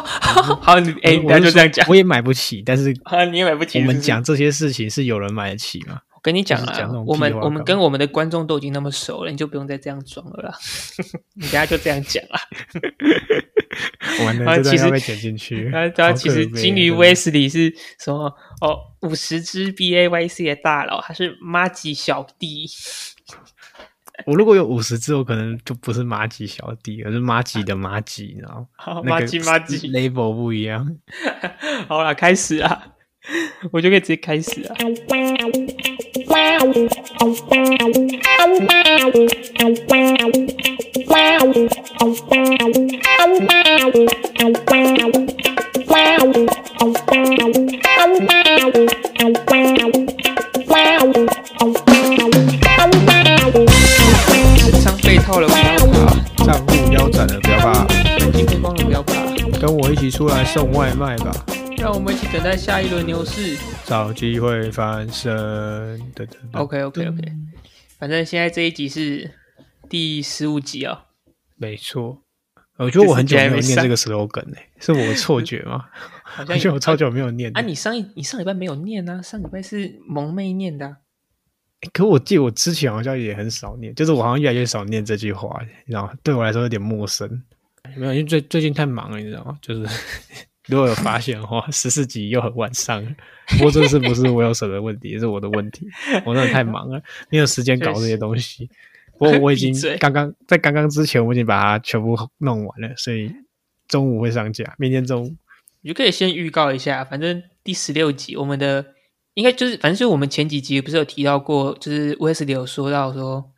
好，你哎，我大家就这样讲我也买不起，但是啊，你也买不起。我们讲这些事情是有人买得起吗？我跟你讲啊我们我们跟我们的观众都已经那么熟了，你就不用再这样装了啦。你等下就这样讲啦。完了，啊其实这段要被剪进去。啊，对啊，其实金鱼威斯利是什么？哦，五十只 B A Y C 的大佬，他是妈吉小弟。我如果有五十只，我可能就不是马吉小弟，而是马吉的马吉，你知道吗？好，那个妈吉马吉，label 不一样。好啦，开始啊，我就可以直接开始啊。套了不要怕，账户腰斩了，不要怕，眼睛天光了不要怕，跟我一起出来送外卖吧，让我们一起等待下一轮牛市。找机会翻身。等等 OK OK OK，反正现在这一集是第十五集哦。没错。我觉得我很久没有念这个 slogan 呢、是我的错觉吗？好而像我超久没有念的啊，你上一你上礼拜没有念啊？上礼拜是萌妹念的啊、可我记得我之前好像也很少念，就是我好像越来越少念这句话，你知道吗？对我来说有点陌生。没有，因为最最近太忙了，你知道吗？就是 如果有发现的话，十四集又很晚上。不过这次不是我有什么问题，是我的问题，我真的太忙了，没有时间搞这些东西。不过我已经 刚刚在刚刚之前，我已经把它全部弄完了，所以中午会上架，明天中午。你就可以先预告一下，反正第十六集我们的应该就是，反正就是我们前几集不是有提到过，就是威斯里有说到说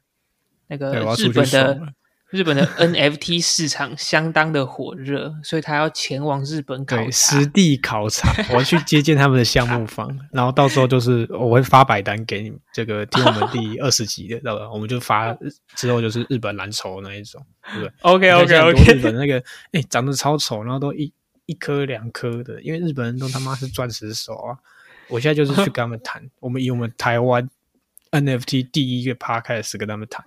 那个 日本的。日本的 NFT 市场相当的火热，所以他要前往日本考对，察实。地考察，我要去接见他们的项目方，然后到时候就是我会发百单给你们，这个听我们第 二十集的，知道吧？我们就发之后就是日本蓝筹那一种，对不对 OK OK OK，日本那个哎、长得超丑，然后都一一颗两颗的，因为日本人都他妈是钻石手啊！我现在就是去跟他们谈，我们以我们台湾 NFT 第一个趴开始跟他们谈，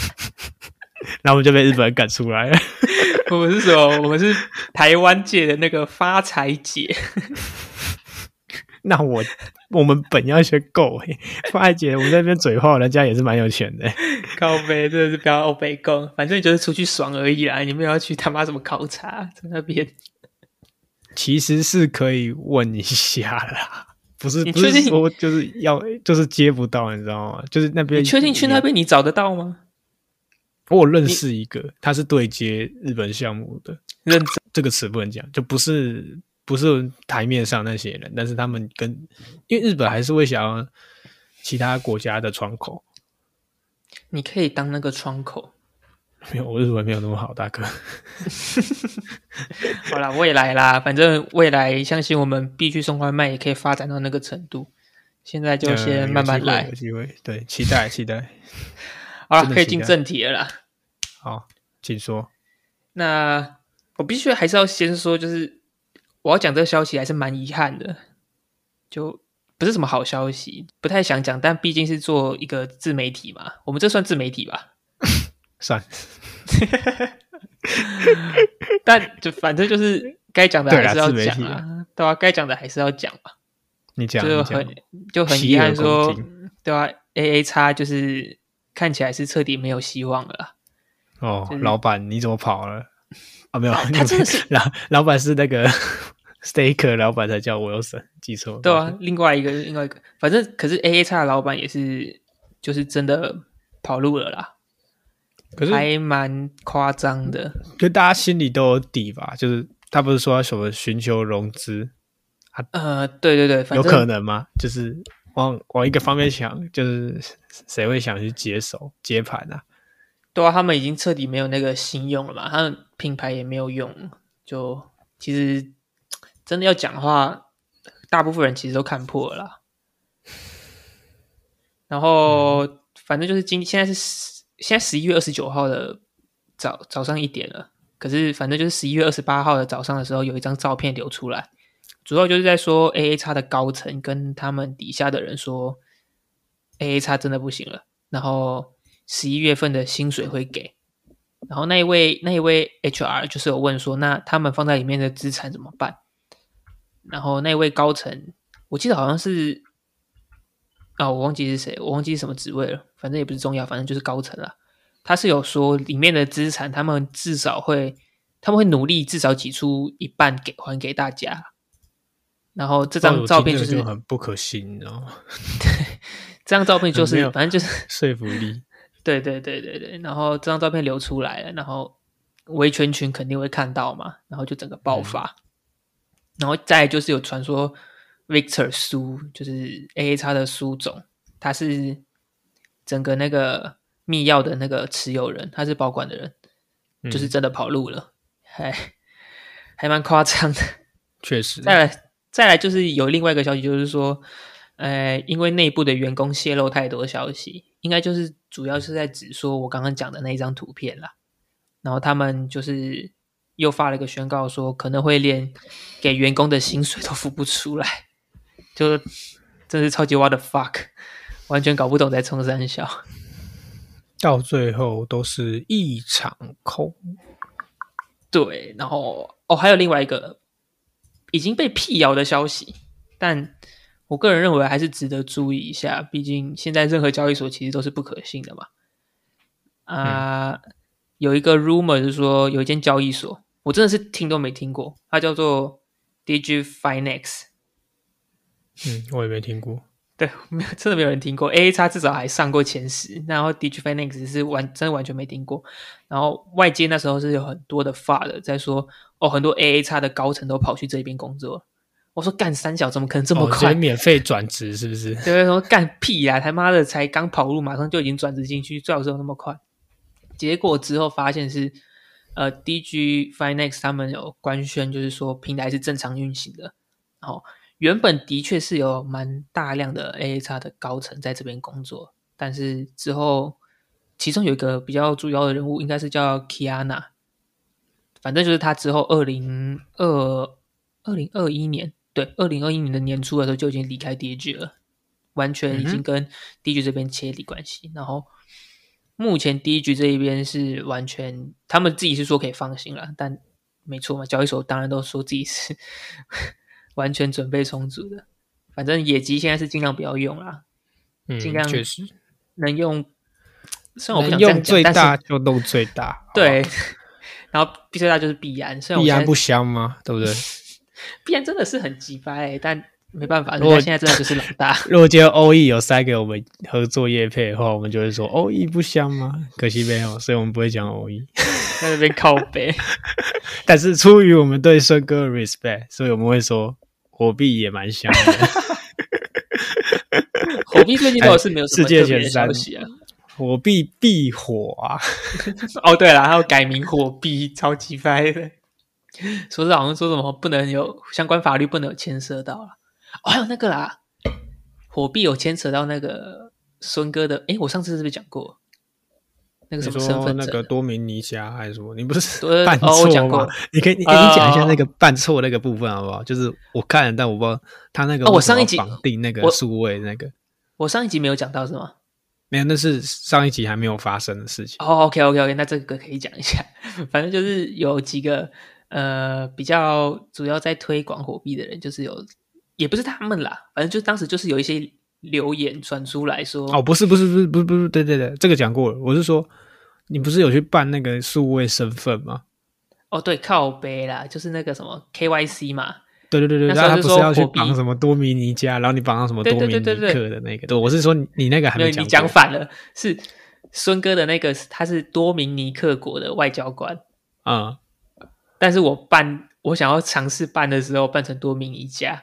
然后我们就被日本人赶出来了。我们是什么？我们是台湾界的那个发财姐。那我我们本要先够诶，发姐，我们在那边嘴炮，人家也是蛮有钱的。靠背真的是不要欧北共，反正你就是出去爽而已啦，你们要去他妈什么考察在那边？其实是可以问一下啦，不是不是说就是要就是接不到，你知道吗？就是那边你确定去那边你找得到吗？我认识一个，他是对接日本项目的，认真这个词不能讲，就不是不是台面上那些人，但是他们跟因为日本还是会想要其他国家的窗口，你可以当那个窗口。没有我日文没有那么好，大哥。好啦，未来啦，反正未来相信我们必须送外卖也可以发展到那个程度。现在就呃先慢慢来有。机会，有机会对，期待期待。好了，可以进正题了啦。好，请说。那我必须还是要先说，就是我要讲这个消息还是蛮遗憾的，就不是什么好消息，不太想讲，但毕竟是做一个自媒体嘛，我们这算自媒体吧？算，但就反正就是该讲的还是要讲啊，对啊、该讲的还是要讲嘛，你讲，就很就很遗憾说，对啊、a A 叉就是看起来是彻底没有希望了。哦就，是老板你怎么跑了？啊，没有，他真的是 老老板是那个 Staker 老板才叫 Wilson，记错了。对啊，另外一个另外一个，反正可是 A A 叉的老板也是，就是真的跑路了啦，可是还蛮夸张的。就大家心里都有底吧？就是他不是说要什么寻求融资，呃，对对对，有可能吗？就是往往一个方面想，就是谁会想去接手接盘啊？对啊，他们已经彻底没有那个信用了嘛，他们品牌也没有用，就其实真的要讲的话，大部分人其实都看破了啦。然后、反正就是今现在是十现在十一月二十九号的早早上一点了，可是反正就是十一月二十八号的早上的时候，有一张照片流出来，主要就是在说 A A 叉的高层跟他们底下的人说，A A 叉真的不行了，然后十一月份的薪水会给，然后那一位那一位 HR 就是有问说，那他们放在里面的资产怎么办？然后那位高层，我记得好像是，啊，我忘记是谁，我忘记是什么职位了，反正也不是重要，反正就是高层了。他是有说里面的资产，他们至少会，他们会努力至少挤出一半给还给大家。然后这张照片就是很不可信，你知道吗？这张照片就是反正就是 说服力。对对对对对，然后这张照片流出来了，然后维权群肯定会看到嘛，然后就整个爆发。然后再就是有传说，Victor 苏就是 A A 叉的苏总，他是整个那个密钥的那个持有人，他是保管的人，就是真的跑路了，还还蛮夸张的。确实。再来再来就是有另外一个消息，就是说，呃，因为内部的员工泄露太多消息，应该就是主要是在指说我刚刚讲的那一张图片啦，然后他们就是。又发了一个宣告，说可能会连给员工的薪水都付不出来，就真是超级 what the fuck，完全搞不懂在冲三小，到最后都是一场空。对，然后哦，还有另外一个已经被辟谣的消息，但我个人认为还是值得注意一下，毕竟现在任何交易所其实都是不可信的嘛。啊，有一个 rumor 是说有一间交易所。我真的是听都没听过，它叫做 Digi Finex。嗯，我也没听过。对，没有，真的没有人听过。A A 叉至少还上过前十，然后 Digi Finex 是完，真的完全没听过。然后外界那时候是有很多的发的在说，哦，很多 A A 叉的高层都跑去这边工作。我说干三小怎么可能这么快？免费转职是不是？对，说干屁呀！他妈的，才刚跑路，马上就已经转职进去，最好是有那么快。结果之后发现是。呃，DG Finex 他们有官宣，就是说平台是正常运行的。然后原本的确是有蛮大量的 AA 叉的高层在这边工作，但是之后其中有一个比较主要的人物，应该是叫 Kiana，反正就是他之后二零二二零二一年，对，二零二一年的年初的时候就已经离开 DG 了，完全已经跟 DG 这边切离关系，然后。目前第一局这一边是完全，他们自己是说可以放心了，但没错嘛，交易所当然都说自己是完全准备充足的。反正野鸡现在是尽量不要用啦，尽量确实能用，虽然我不想用最大就弄最大，对。然后最大就是必然，虽然必然不香吗？对不对？必然真的是很鸡掰，但。没办法，我现在真的就是老大。如果今天欧 E 有塞给我们合作业配的话，我们就会说欧 E 不香吗？可惜没有，所以我们不会讲欧 E，在那边靠背。但是出于我们对孙哥的 respect，所以我们会说火币也蛮香的。火币最近倒是没有世界前三消息啊。火币必火啊！哦，对了，还有改名火币，超级掰的。说是好像说什么不能有相关法律不能有牵涉到了。哦，还有那个啦，火币有牵扯到那个孙哥的。哎，我上次是不是讲过那个什么身份那个多明尼加还是什么？你不是 办错吗？你可以，你可以讲一下那个办错那个部分好不好？就是我看了，但我不知道他那个哦，我上一集绑定那个数位那个，我上一集没有讲到是吗？没有，那是上一集还没有发生的事情。哦，OK，OK，OK，那这个可以讲一下。反正就是有几个呃比较主要在推广火币的人，就是有。也不是他们啦，反正就当时就是有一些留言传出来说，哦，不是不是不是不是不是，对对对，这个讲过了。我是说，你不是有去办那个数位身份吗？哦，对，靠背啦，就是那个什么 KYC 嘛。对对对对，然后他不是要去绑什么多米尼加，然后你绑上什么多米尼克的那个？对，我是说你那个还没讲，你讲反了，是孙哥的那个，他是多米尼克国的外交官啊。但是我办，我想要尝试办的时候，办成多米尼加。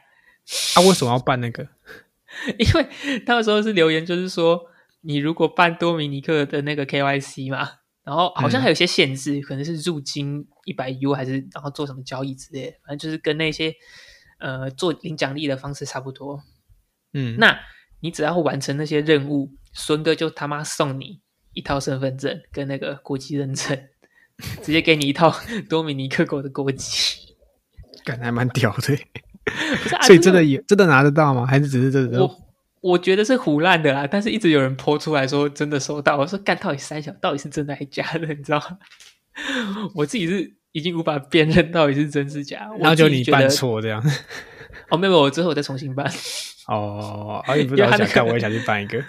他为什么要办那个？因为他那时候是留言，就是说你如果办多米尼克的那个 KYC 嘛，然后好像还有些限制，可能是入金一百 U 还是然后做什么交易之类，反正就是跟那些呃做领奖励的方式差不多。嗯，那你只要完成那些任务，孙哥就他妈送你一套身份证跟那个国籍认证，直接给你一套 多米尼克国的国籍，感觉还蛮屌的。所以真的有真的拿得到吗？还是只是这个？我我觉得是胡乱的啦，但是一直有人泼出来说真的收到。我说干到底三小到底是真的还是假的？你知道吗？我自己是已经无法辨认到底是真是假，然后就你办办错这样。哦，没有，我之后我再重新办。哦，啊，你不知想看，我也想去办一个。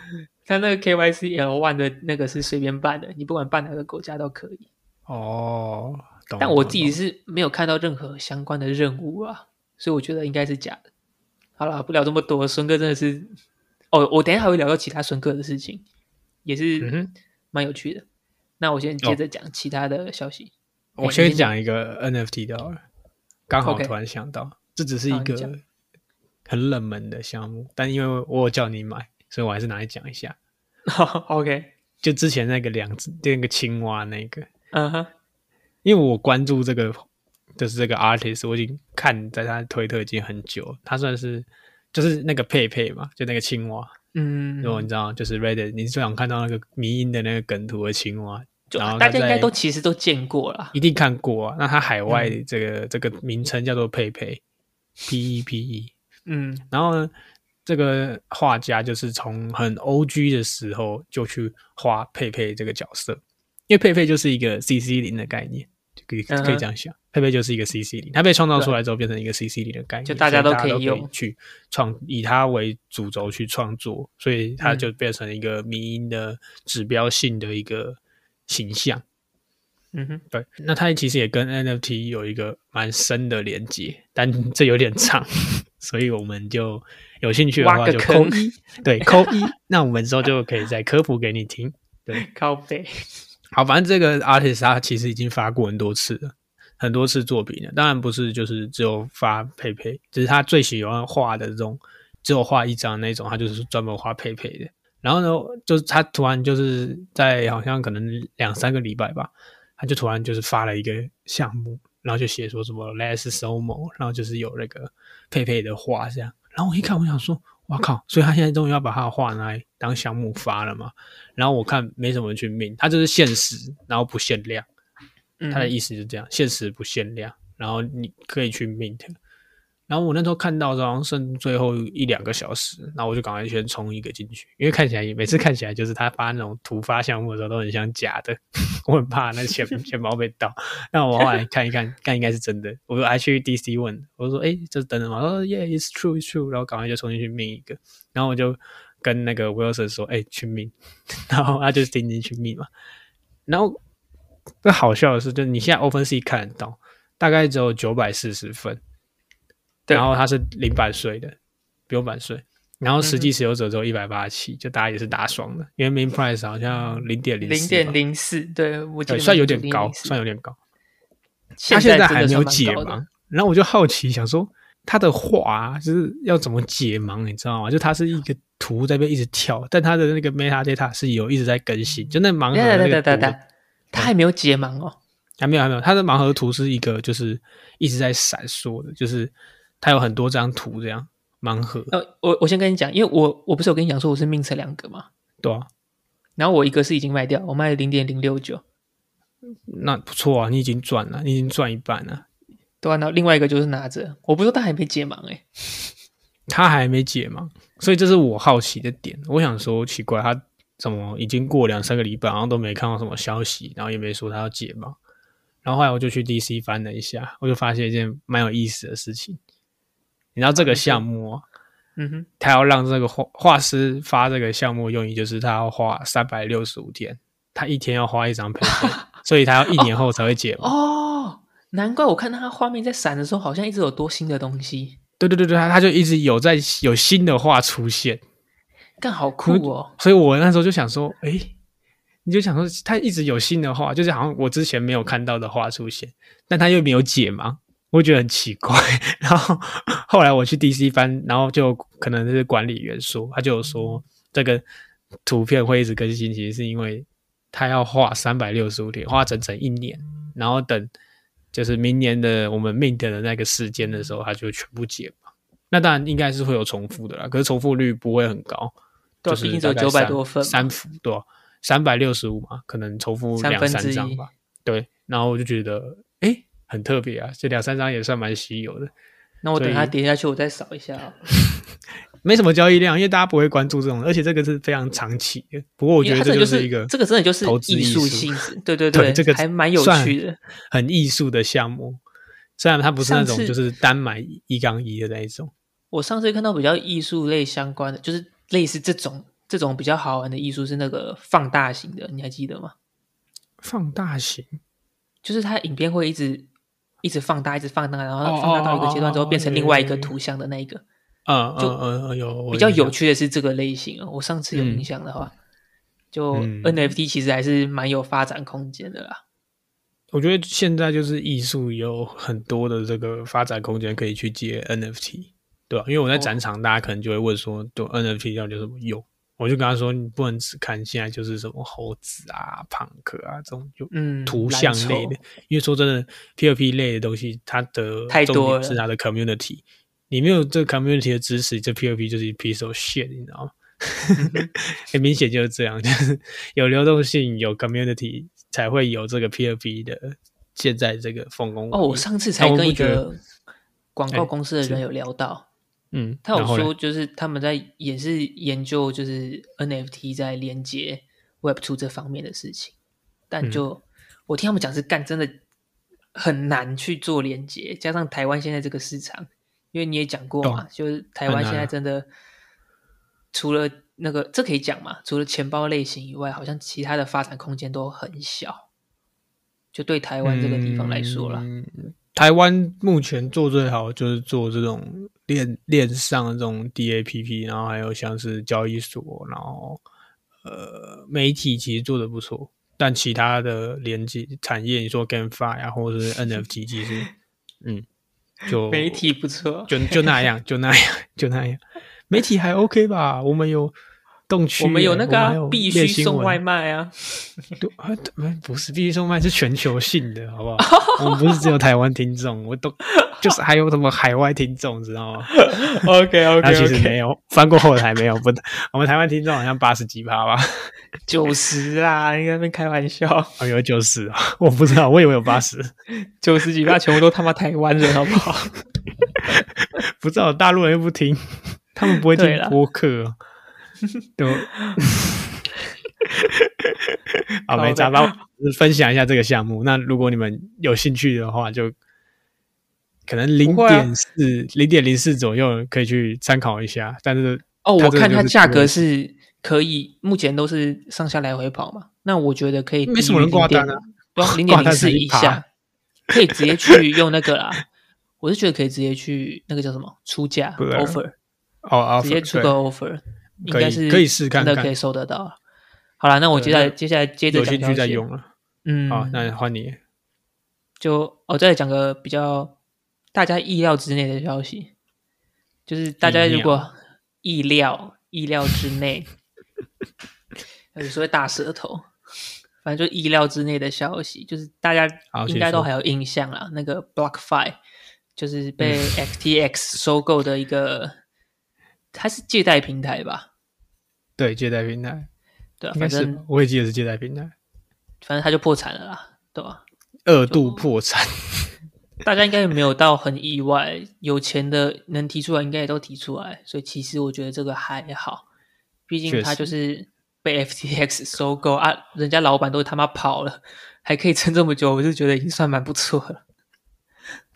他那个 KYC L one 的那个是随便办的，你不管办哪个国家都可以。哦，懂但我自己是没有看到任何相关的任务啊，所以我觉得应该是假的。好了，不聊这么多，孙哥真的是，哦，我等一下还会聊到其他孙哥的事情，也嗯是哼，蛮有趣的。那我先接着讲其他的消息。我先讲一个 NFT 的好了，刚好突然想到，这只是一个很冷门的项目，但因为我有叫你买，所以我还是拿来讲一下。OK，就之前那个两只那个青蛙那个，嗯哼，因为我关注这个就是这个 artist，我已经看在他推特已经很久，他算是就是那个佩佩嘛，就那个青蛙，嗯，如果你知道，就是 Reddit，你最想看到那个迷音的那个梗图的青蛙，就大家应该都其实都见过了。一定看过啊。那它海外嗯这个、这个名称叫做佩佩，P E P E。嗯然后呢，这个画家就是从很 O G 的时候就去画佩佩这个角色，因为佩佩就是一个 C C 零的概念，就可以可以这样想，佩佩就是一个 C C 零，它被创造出来之后变成一个 C C 零的概念，就大家都可以用。去创，以它为主轴去创作，所以它嗯。就变成一个迷音的指标性的一个形象。嗯哼，对，那它其实也跟 NFT 有一个蛮深的连接，但这有点长，所以我们就有兴趣的挖话就个扣一，对，扣一，那我们之后就可以再科普给你听。靠背。好，反正这个 artist 他其实已经发过很多次了，很多次作品了。当然不是就是只有发佩佩，只是他最喜欢画的这种，只有画一张那种，他就是专门画佩佩的。然后呢，就是他突然就是在好像可能两三个礼拜吧，他就突然就是发了一个项目，然后就写说什么 less somo，然后就是有那个佩佩的画这样。然后我一看，我想说，哇靠！所以他现在终于要把他的画拿来当项目发了嘛？然后我看没什么人去命，他就是限时，然后不限量。嗯他的意思是这样，限时不限量，然后你可以去 mint。然后我那时候看到，好像剩最后一两个小时，然后我就赶快先冲一个进去，因为看起来每次看起来就是他发那种突发项目的时候都很像假的，我很怕那钱钱包被盗。那我后来看一看，看应该是真的，我还去 DC 问，我说：“哎，这是真的吗？”他说：“Yeah, it's true, it's true。”然后赶快就重新去命一个，然后我就跟那个 Wilson 说：“哎，去命。”然后他就听进去命嘛。然后最好笑的是，就你现在 OpenSea 看得到，大概只有九百四十分，然后它是零版税的，不用版税。然后嗯实际持有者只有一百八十七，就大家也是打爽的，因为 Main Price 好像零点零零点零四，对我觉，得算有点高，算有点高。他现现在还没有解盲，然后我就好奇想说，他的画、啊、就是要怎么解盲，你知道吗？就他是一个图在那边一直跳，但他的那个 metadata 是有一直在更新，就那盲盒那个图。他还没有解盲哦。还没有还没有，他的盲盒图是一个就是一直在闪烁的，就是它有很多张图这样盲盒，呃，我我先跟你讲，因为我我不是有跟你讲说我是命测两个嘛，对啊，然后我一个是已经卖掉，我卖了零点零六九，那不错啊，你已经赚了，你已经赚一半了。对啊，然后另外一个就是拿着，我不是说他还没解盲哎、他还没解盲，所以这是我好奇的点。我想说，奇怪，他怎么已经过两三个礼拜，然后都没看到什么消息，然后也没说他要解盲。然后后来我就去 DC 翻了一下，我就发现一件蛮有意思的事情。你知道这个项目啊，嗯哼，他要让这个画画师发这个项目用意，就是他要画三百六十五天，他一天要画一张 paper，所以他要一年后才会解盲。哦，难怪我看到他画面在闪的时候，好像一直有多新的东西，对对对对，他他就一直有在有新的画出现。干好酷哦！所以我那时候就想说，诶，你就想说，他一直有新的画，就是好像我之前没有看到的画出现，但他又没有解盲，我觉得很奇怪。然后后来我去 DC 翻，然后就可能是管理员说，他就有说这个图片会一直更新，其实是因为他要画三百六十五天，画整整一年，然后等就是明年的我们 mint 的那个时间的时候，他就全部解嘛。那当然应该是会有重复的啦，可是重复率不会很高。对啊就是毕竟只有900大概三多分三幅对吧、三百六十五嘛，可能重复两三张吧。对，然后我就觉得，诶，很特别啊，这两三张也算蛮稀有的。那我等所以他跌下去，我再扫一下哦。没什么交易量，因为大家不会关注这种，而且这个是非常长期的。不过我觉得这就是一个这个真的就是投资艺术术性质，对 对对这个还蛮有趣的。很艺术的项目。虽然它不是那种就是单买一杠一的那一种，我上次看到比较艺术类相关的，就是类似这种这种比较好玩的艺术是那个放大型的，你还记得吗？放大型就是它影片会一直一直放大，一直放大，然哦后放大到一个阶段之后变成另外一个图像的那一个。啊就有比较有趣的是这个类型哦，我上次有印象的话，就嗯 NFT 其实还是蛮有发展空间的啦。我觉得现在就是艺术有很多的这个发展空间可以去接 NFT，对吧？因为我在哦展场，大家可能就会问说，对 NFT 到底有什么用？我就跟他说，你不能只看现在就是什么猴子啊、胖克啊这种就嗯，图像类的，因为说真的，P2P 类的东西，它的重太多了点是它的 community，你没有这个 community 的支持，这 P2P 就是一 piece of shit，你知道吗？很明显就是这样，就是有流动性，有 community 才会有这个 P2P 的现在这个风光哦，我上次。才跟一个广告公司的人有聊到，嗯，他有说就是他们在也是研究就是 NFT 在连接 Web Two 这方面的事情，但嗯就、我听他们讲是干真的很难去做连接，加上台湾现在这个市场，因为你也讲过嘛，哦就是台湾现在真的除了那个这可以讲嘛，除了钱包类型以外，好像其他的发展空间都很小，就对台湾这个地方来说啦。嗯台湾目前做最好就是做这种链链上的这种 DAPP，然后还有像是交易所，然后呃媒体其实做的不错，但其他的连接产业，你说 GameFi 啊，或者是 NFT，其实嗯就媒体不错，就就那样，就那样，就那样，媒体还 OK 吧？我们有动区耶，我们有那个、必须送外卖啊。对啊，不是必须送外卖，是全球性的，好不好？我们不是只有台湾听众，我都就是还有什么海外听众，知道吗？OK 那 OK 其实没有，翻过后台没有，不，我们台湾听众好像八十几趴吧，九十啦，你在那边开玩笑，哦，有九十啊，我不知道，我以为有八十，九十几趴全部都他妈台湾人，好不好？不知道大陆人又不听，他们不会听播客哦，都。好，没找到，分享一下这个项目。那如果你们有兴趣的话，就可能零点四、零点零四左右可以去参考一下。但是哦，我看它价格是可以，目前都是上下来回跑嘛。那我觉得可以，没什么人挂单啊，零点 零四以下，可以直接去用那个啦。我是觉得可以直接去那个叫什么出价 offer，哦啊，直接出个 offer，应该是可以试看的可以收得到。好了，那我接下来那接下来接着有兴趣再用了。嗯，好，那换你。就我再讲个比较大家意料之内的消息，就是大家如果意料意料之内，有时候会大舌头，反正就意料之内的消息，就是大家应该都还有印象啦。那个 BlockFi 就是被嗯 FTX 收购的一个，它是借贷平台吧？对，借贷平台对啊，应该是吧反正，我也记得是借贷平台，反正他就破产了啦，对吧、二度破产。大家应该也没有到很意外，有钱的能提出来，应该也都提出来，所以其实我觉得这个还好，毕竟确他就是被 FTX 收购啊，人家老板都他妈跑了，还可以撑这么久，我就觉得已经算蛮不错了。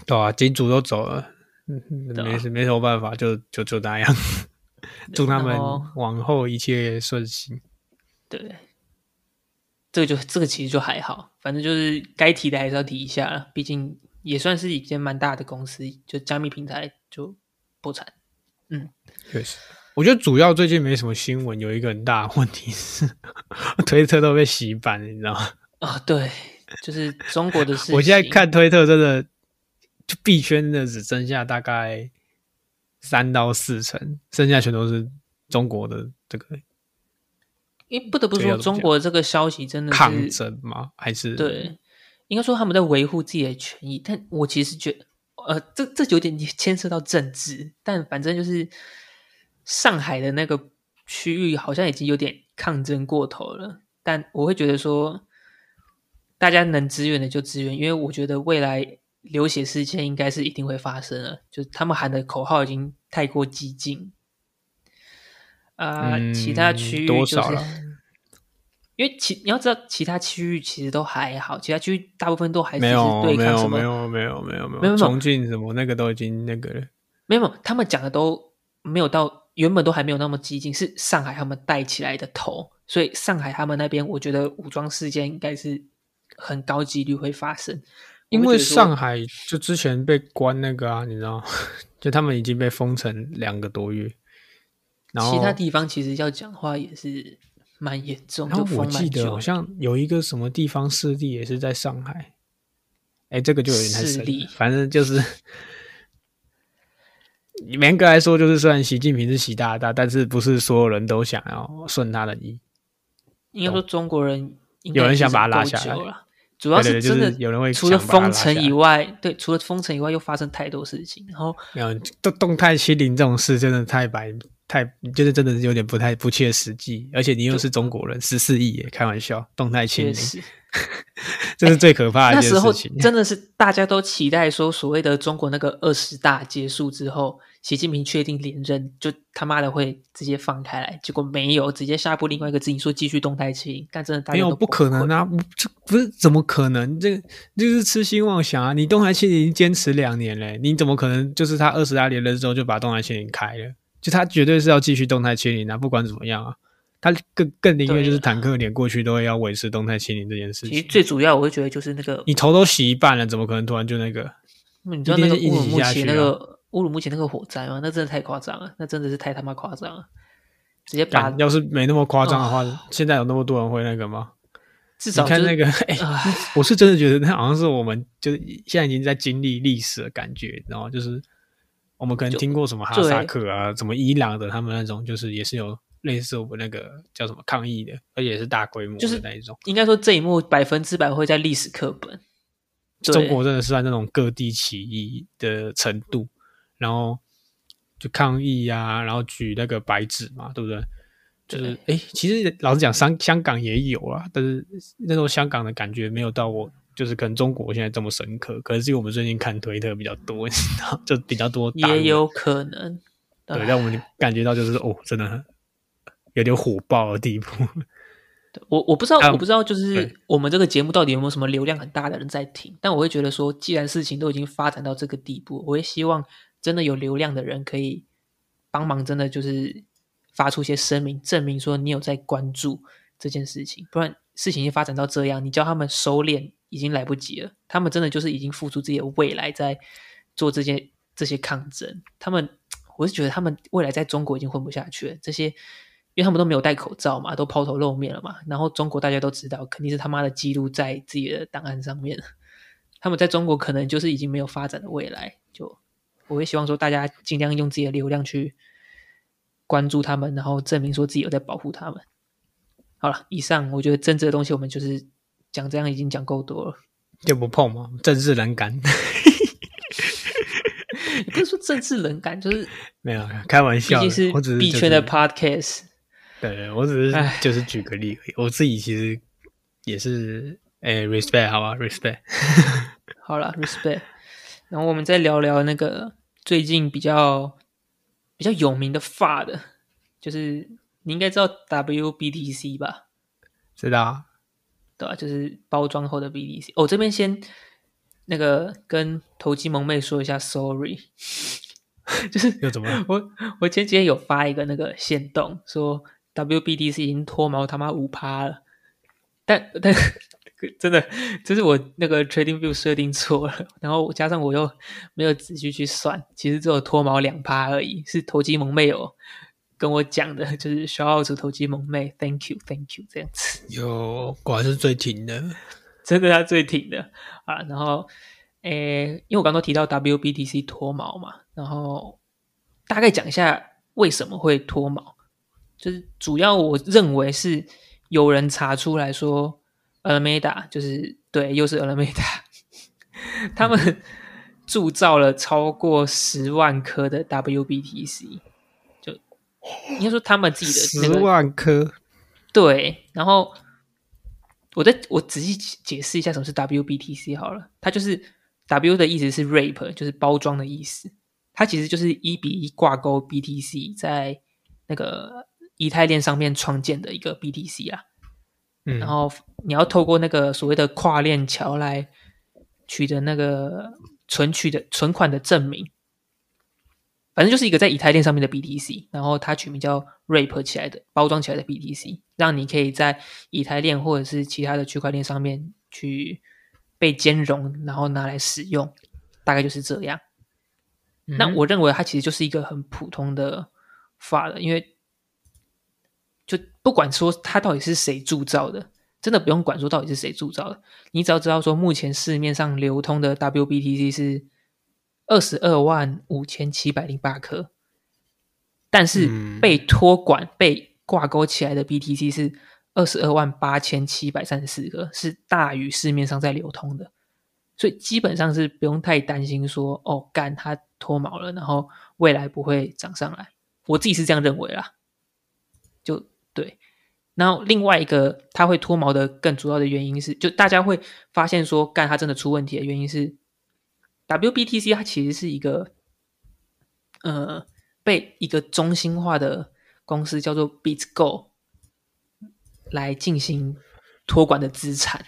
对啊，金主都走了，嗯，没事，没什么办法，就就就那样。祝他们往后一切顺心。对，这个就这个其实就还好，反正就是该提的还是要提一下啦，毕竟也算是一间蛮大的公司，就加密平台就破产。嗯确实，我觉得主要最近没什么新闻，有一个很大的问题是，推特都被洗版了，你知道吗？啊、对，就是中国的事情。我现在看推特真的，就币圈的只剩下大概三到四成，剩下全都是中国的这个因为不得不说，中国这个消息真的抗是争吗？还是对，应该说他们在维护自己的权益，但我其实觉得，呃，这这有点牵涉到政治，但反正就是上海的那个区域好像已经有点抗争过头了，但我会觉得说，大家能支援的就支援，因为我觉得未来流血事件应该是一定会发生了，就是他们喊的口号已经太过激进，啊、嗯其他区域就是多少了？因为其你要知道，其他区域其实都还好，其他区域大部分都还是没有对抗什么没有没有没有没有没没有没有重庆什么那个都已经那个了。没有他们讲的都没有到，原本都还没有那么激进，是上海他们带起来的头，所以上海他们那边，我觉得武装事件应该是很高几率会发生，因为上海就之前被关那个啊，你知道，就他们已经被封城两个多月，然后其他地方其实要讲话也是蛮严重，然后我记得好像有一个什么地方势力也是在上海，哎，这个就有点势力，反正就是。严格来说，就是虽然习近平是习大大，但是不是所有人都想要顺他的意。应该说中国人有人想把他拉下来了，主要对对对真的就是有人会除了封城以外，对，除了封城以外又发生太多事情，然后没有动动态清零这种事，真的太白太，就是真的是有点不太不切实际。而且你又是中国人，十四亿耶，开玩笑，动态清零，这是最可怕的那时候。真的是大家都期待说，所谓的中国那个二十大结束之后，习近平确定连任，就他妈的会直接放开来。结果没有，直接下步另外一个指引说继续动态清零，但真的大家都没有不可能啊！啊！这不是怎么可能？这个就是痴心妄想啊！你动态清零已经坚持两年嘞，你怎么可能就是他二十大连任之后就把动态清零开了？就他绝对是要继续动态清零啊！不管怎么样啊，他更更宁愿就是坦克脸过去都会要维持动态清零这件事情其实。最主要，我会觉得就是那个，你头都洗一半了，怎么可能突然就那个？你知道那个乌鲁木齐那个乌鲁木齐那个火灾吗？那真的太夸张了，那真的是太他妈夸张了，直接把要是没那么夸张的话，现在有那么多人会那个吗？至少就是看那个，哎、唉我是真的觉得那好像是我们就是现在已经在经历历史的感觉，然后就是我们可能听过什么哈萨克啊，什么伊朗的他们那种，就是也是有类似我们那个叫什么抗议的，而且是大规模就是的那一种。应该说这一幕百分之百会在历史课本。中国真的是在那种各地起义的程度，然后就抗议啊，然后举那个白纸嘛，对不对？就是哎，其实老实讲，香香港也有啊，但是那时候香港的感觉没有到我，就是可能中国现在这么深刻。可能是因为我们最近看推特比较多，你知道，就比较多也有可能，对，让我们感觉到就是哦，真的有点火爆的地步。我我不知道，啊我不知道，就是我们这个节目到底有没有什么流量很大的人在听？但我会觉得说，既然事情都已经发展到这个地步，我会希望真的有流量的人可以帮忙，真的就是发出一些声明，证明说你有在关注这件事情。不然事情已经发展到这样，你叫他们收敛已经来不及了。他们真的就是已经付出自己的未来在做这些这些抗争。他们，我是觉得他们未来在中国已经混不下去了。这些。因为他们都没有戴口罩嘛，都抛头露面了嘛。然后中国大家都知道，肯定是他妈的记录在自己的档案上面。他们在中国可能就是已经没有发展的未来。就我也希望说，大家尽量用自己的流量去关注他们，然后证明说自己有在保护他们。好了，以上我觉得政治的东西我们就是讲这样已经讲够多了。就不碰嘛，政治冷感也 不是说政治冷感，就是 没有开玩笑的，竟是我只是就是币圈的 podcast。对，我只是唉就是举个例而已，我自己其实也是诶、respect 好吧，respect。好了，respect。然后我们再聊聊那个最近比较比较有名的发的，就是你应该知道 WBTC 吧？知道啊对吧、就是包装后的 BTC。哦，这边先那个跟投机萌妹说一下，sorry，就是又怎么了？我我前几天有发一个那个线动，说 WBTC 已经脱毛他妈五趴了，但但真的这是我那个 Trading View 设定错了，然后加上我又没有仔细去算，其实只有脱毛两趴而已，是投机萌妹哦跟我讲的，就是 shout out to 投机萌妹，Thank you Thank you 这样子。有，果然是最挺的。真的他最挺的啊。然后，诶，因为我刚刚都提到 WBTC 脱毛嘛，然后大概讲一下为什么会脱毛，就是主要我认为是有人查出来说 Alameda 就是对，又是 Alameda，他们铸造了超过十万颗的 WBTC，就应该说他们自己的那十万颗，对，然后我再我仔细解释一下什么是 WBTC 好了，它就是 W 的意思是 wrap，就是包装的意思，它其实就是一比一挂钩 BTC 在那个以太链上面创建的一个 BTC 啊。嗯，然后你要透过那个所谓的跨链桥来取得那个存取的存款的证明，反正就是一个在以太链上面的 BTC，然后它取名叫 Wrap 起来的包装起来的 BTC，让你可以在以太链或者是其他的区块链上面去被兼容，然后拿来使用，大概就是这样。那嗯我认为它其实就是一个很普通的法了，因为就不管说它到底是谁铸造的，真的不用管说到底是谁铸造的，你只要知道说目前市面上流通的 WBTC 是二十二万五千七百零八颗，但是嗯被托管、被挂钩起来的 BTC 是二十二万八千七百三十四个，是大于市面上在流通的。所以基本上是不用太担心说哦，干它脱毛了，然后未来不会涨上来。我自己是这样认为啦，就对。然后另外一个它会脱毛的更主要的原因是，就大家会发现说干它真的出问题的原因是，WBTC 它其实是一个呃被一个中心化的公司叫做 BitGo 来进行托管的资产，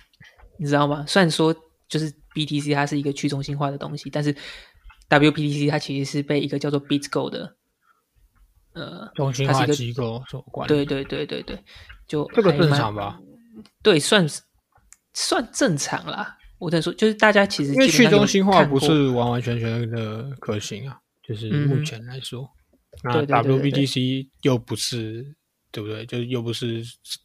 你知道吗？虽然说就是 BTC 它是一个去中心化的东西，但是 WBTC 它其实是被一个叫做 BitGo 的呃中心化机构所管。对对对对对，就这个正常吧？对，算是算正常啦。我在说，就是大家其实因为去中心化不是完完全全的可行啊，就是目前来说，那对对对对对 WBTC 又不是对不对？就是又不是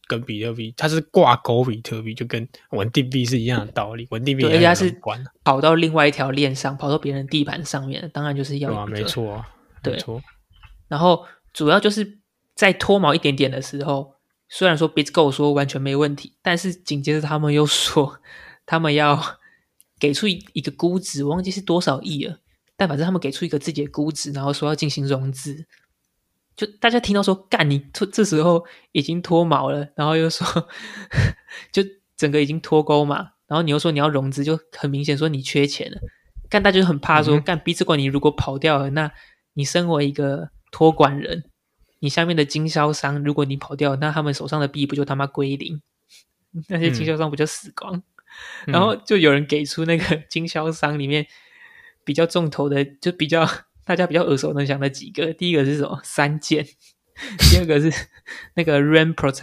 跟比特币，它是挂钩比特币，就跟稳定币是一样的道理。稳定币对，而也且是跑到另外一条链上，跑到别人地盘上面，当然就是要对吧？一个没。错啊，对没错。然后主要就是在脱毛一点点的时候，虽然说 BitGo 说完全没问题，但是紧接着他们又说他们要给出一一个估值，我忘记是多少亿了，但反正他们给出一个自己的估值，然后说要进行融资。就大家听到说干你这这时候已经脱毛了，然后又说 就整个已经脱钩嘛，然后你又说你要融资，就很明显说你缺钱了。干大家就很怕说，嗯干 b i t c o 你如果跑掉了，那你身为一个托管人，你下面的经销商，如果你跑掉，那他们手上的币不就他妈归零？那些经销商不就死光？嗯然后就有人给出那个经销商里面比较重头的，就比较大家比较耳熟能详的几个。第一个是什么？三剑。第二个是那个 Ram Pro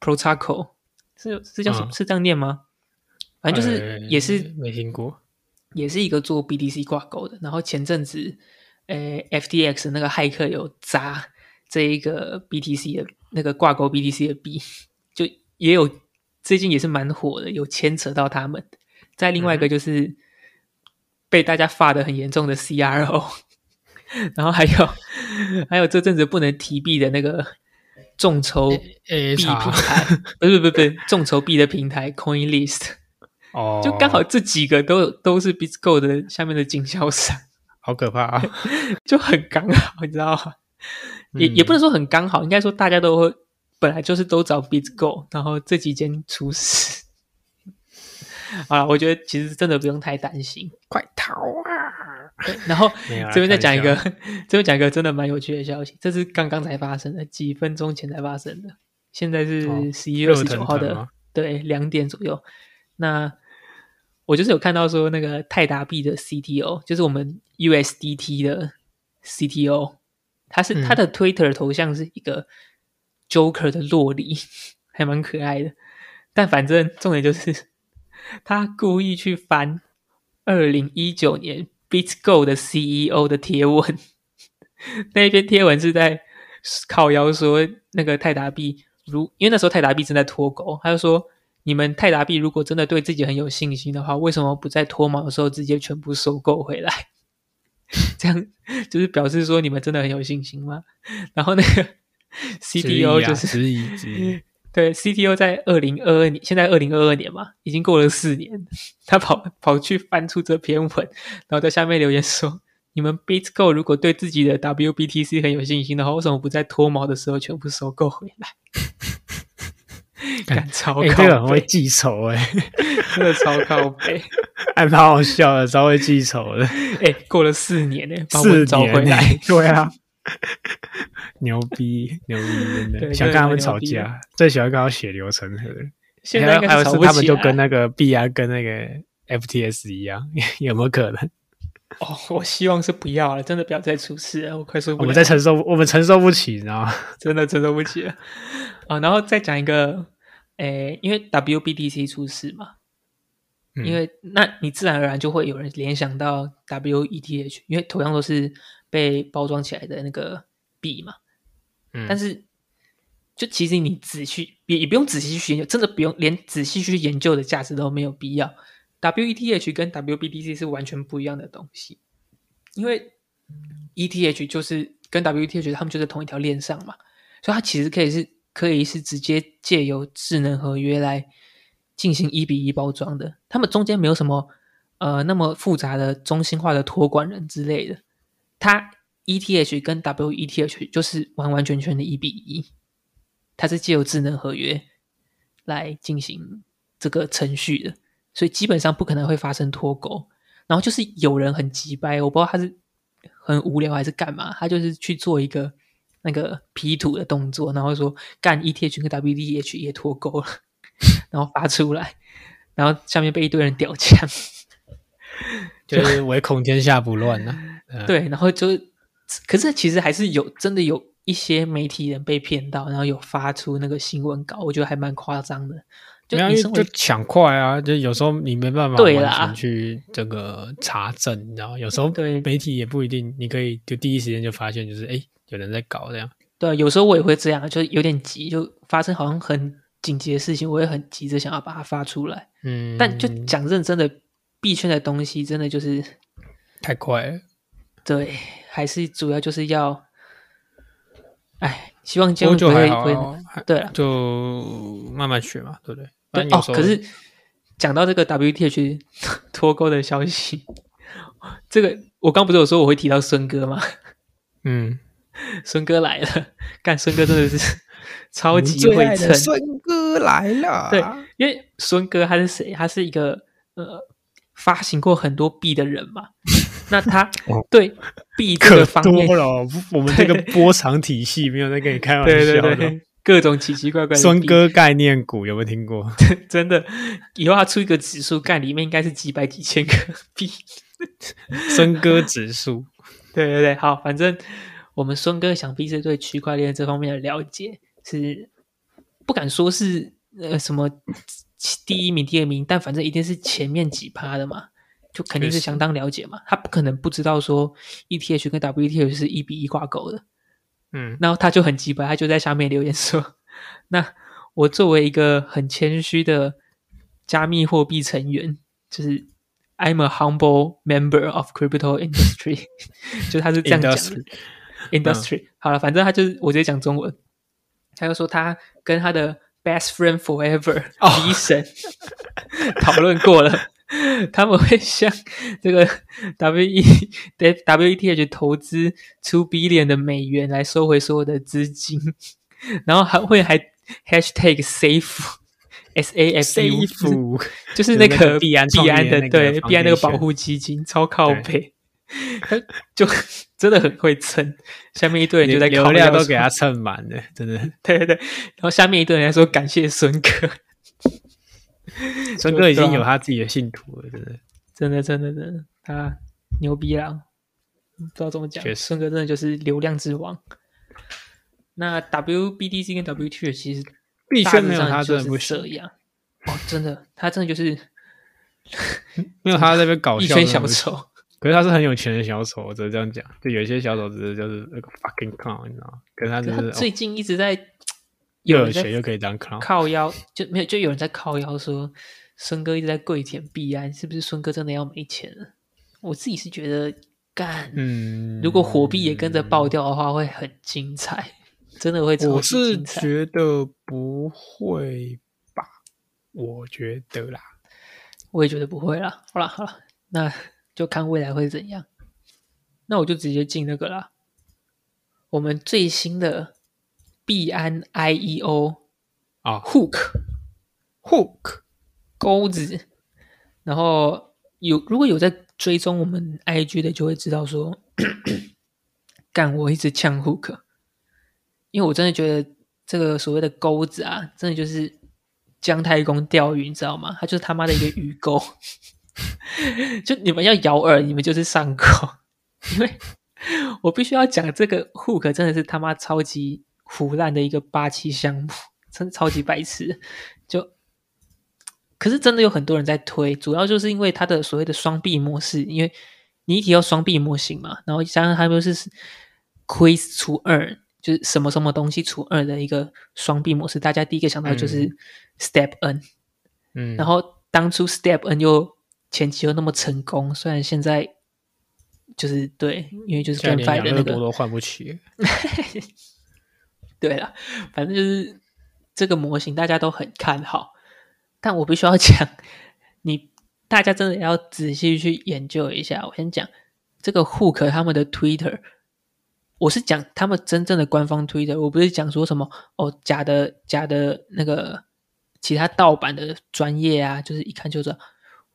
Protocol，是是叫什么？嗯是这样念吗？反正就是呃也是没听过。也是一个做 BTC 挂钩的。然后前阵子，呃，FTX 那个骇客有砸这一个 BTC 的那个挂钩 BTC 的币，就也有最近也是蛮火的，有牵扯到他们。再另外一个就是被大家发的很严重的 CRO，然后还有还有这阵子不能提币的那个众筹币平台，不是不是不是众筹币的平台 CoinList。哦，就刚好这几个都都是 BitGo 的下面的经销商，好可怕啊！就很刚好，你知道吗？也嗯也不能说很刚好，应该说大家都会本来就是都找 BitGo，然后这几间出事。好了，我觉得其实真的不用太担心。快逃啊！对然后 这边再讲一个，这边讲一个真的蛮有趣的消息，这是刚刚才发生的，几分钟前才发生的。现在哦是十一月二十九号的对，两点左右。那我就是有看到说，那个泰达币的 CTO，就是我们 USDT 的 CTO，他是、嗯他的 Twitter 头像是一个 Joker 的洛里，还蛮可爱的。但反正重点就是，他故意去翻二零一九年 BitGo 的 CEO 的贴文，那一篇贴文是在靠腰说那个泰达币如，因为那时候泰达币正在脱钩，他就说你们泰达币如果真的对自己很有信心的话，为什么不在脱毛的时候直接全部收购回来？这样就是表示说你们真的很有信心吗？然后那个 CTO 啊就是质疑质疑，对，CTO 在二零二二年，现在二零二二年嘛，已经过了四年，他跑跑去翻出这篇文，然后在下面留言说：“你们 BitGo 如果对自己的 WBTC 很有信心的话，为什么不在脱毛的时候全部收购回来？” 干超哎、靠这个很会，记仇哎、真的超靠背。还蛮好笑的，超会记仇的。哎，过了四年呢，把四找回年来欸，对啊，牛逼牛逼，真的想跟他们吵架，最喜欢看到血流成河。现在还有是他们就跟那个 B 安跟那个 FTS 一样，有没有可能？哦，我希望是不要了，真的不要再出事了，我快受不了。我们在承受，我们承受不起，你知道吗？真的承受不起了啊！然后再讲一个，诶，因为 WBDC 出事嘛，嗯因为那你自然而然就会有人联想到 WETH，因为同样都是被包装起来的那个币嘛。嗯但是，就其实你仔细也也不用仔细去研究，真的不用连仔细去研究的价值都没有必要。WETH 跟 WBDC 是完全不一样的东西，因为 ETH 就是跟 WETH 他们就在同一条链上嘛，所以它其实可以是可以是直接借由智能合约来进行一比一包装的，他们中间没有什么呃那么复杂的中心化的托管人之类的，它 ETH 跟 WETH 就是完完全全的一比一，它是借由智能合约来进行这个程序的，所以基本上不可能会发生脱钩。然后就是有人很急掰，我不知道他是很无聊还是干嘛，他就是去做一个那个 P 图的动作，然后说干 ETH 跟 WDH 也脱钩了，然后发出来，然后下面被一堆人屌枪。就是唯恐天下不乱呐、嗯对，然后就，可是其实还是有真的有一些媒体人被骗到，然后有发出那个新闻稿，我觉得还蛮夸张的。就没有就抢快啊，就有时候你没办法完对啦全去这个查证，你知道，有时候对媒体也不一定，你可以就第一时间就发现，就是哎有人在搞这样。对，有时候我也会这样，就是有点急，就发生好像很紧急的事情，我也很急着想要把它发出来。嗯，但就讲认真的，币圈的东西真的就是太快了。对，还是主要就是要，哎，希望今后会会啊，对了。就慢慢学嘛，对不对？对哦，可是讲到这个 WTH 脱钩的消息，这个我刚不是有说我会提到孙哥吗？嗯，孙哥来了，干孙哥真的是 超级会蹭，孙哥来了。对，因为孙哥他是谁？他是一个呃发行过很多币的人嘛。那他哦对币这可个方面多，了，我们这个波长体系没有在跟你开玩笑的。对对，各种奇奇怪怪的孙哥概念股有没有听过？真的，以后他出一个指数，干里面应该是几百几千个币。孙哥指数，对对对，好，反正我们孙哥想必是对区块链这方面的了解是不敢说是呃什么第一名、第二名，但反正一定是前面几趴的嘛，就肯定是相当了解嘛。他不可能不知道说 ETH 跟 WETH 是一比一挂钩的，嗯，然后他就很急白，他就在下面留言说：“ 那我作为一个很谦虚的加密货币成员，就是 I'm a humble member of crypto industry，就他是这样讲的。Industry。好了，反正他就是我直接讲中文，他就说他跟他的 best friend forever 哦。V 神讨论过了。他们会向这个 W E W E T H 投资 two billion 的美元来收回所有的资金，然后还会还 hashtag safe S A F U，safe 就是那个个币安创币安立的对币安那个保护基金超靠背，他就真的很会蹭，下面一堆人就在流量都给他蹭满了，真的。对对对，然后下面一堆人还说感谢孙哥，孙哥已经有他自己的信徒了，真的。真的真的真的，他牛逼啦，不知道怎么讲孙哥真的就是流量之王。那 WBDC 跟 WT 其实币大致圈没有他真的不行这，样哦，真的，他真的就是 没有他在那边搞笑一圈小。丑。可是他是很有钱的小丑，我只是这样讲。就有一些小丑只是就是那个 fucking clown，你知道吗？可是他就可是哦他最近一直在又有有人在钱又可以当 clown。靠腰，就没有就有人在靠腰说孙哥一直在跪舔币安，是不是孙哥真的要没钱了？我自己是觉得干，嗯，如果火币也跟着爆掉的话，会很精彩，真的会超级我是。觉得不会吧，我觉得啦。我也觉得不会啦。好了好了，那就看未来会怎样。那我就直接进那个啦，我们最新的币安 IEO 啊。Hook，hook。钩子，然后有如果有在追踪我们 IG 的，就会知道说，干我一直呛 Hook，因为我真的觉得这个所谓的钩子啊，真的就是姜太公钓鱼，你知道吗？他就是他妈的一个鱼钩，就你们要咬饵，你们就是上钩，因为我必须要讲这个 Hook 真的是他妈超级胡烂的一个八七项目，真的超级白痴，就。可是真的有很多人在推，主要就是因为它的所谓的双臂模式，因为你一提到双臂模型嘛，然后加上它又是 quiz 除二，就是什么什么东西除二的一个双臂模式，大家第一个想到就是 step n，嗯，然后当初 step n 又前期又那么成功，虽然现在就是对，因为就是跟连反的那个都换不起，对了，反正就是这个模型大家都很看好。但我必须要 讲，你大家真的要仔细去研究一下。我先讲这个 Hook 他们的 Twitter，我是讲他们真正的官方 Twitter，我不是讲说什么哦假的假的那个其他盗版的专业啊，就是一看就知道。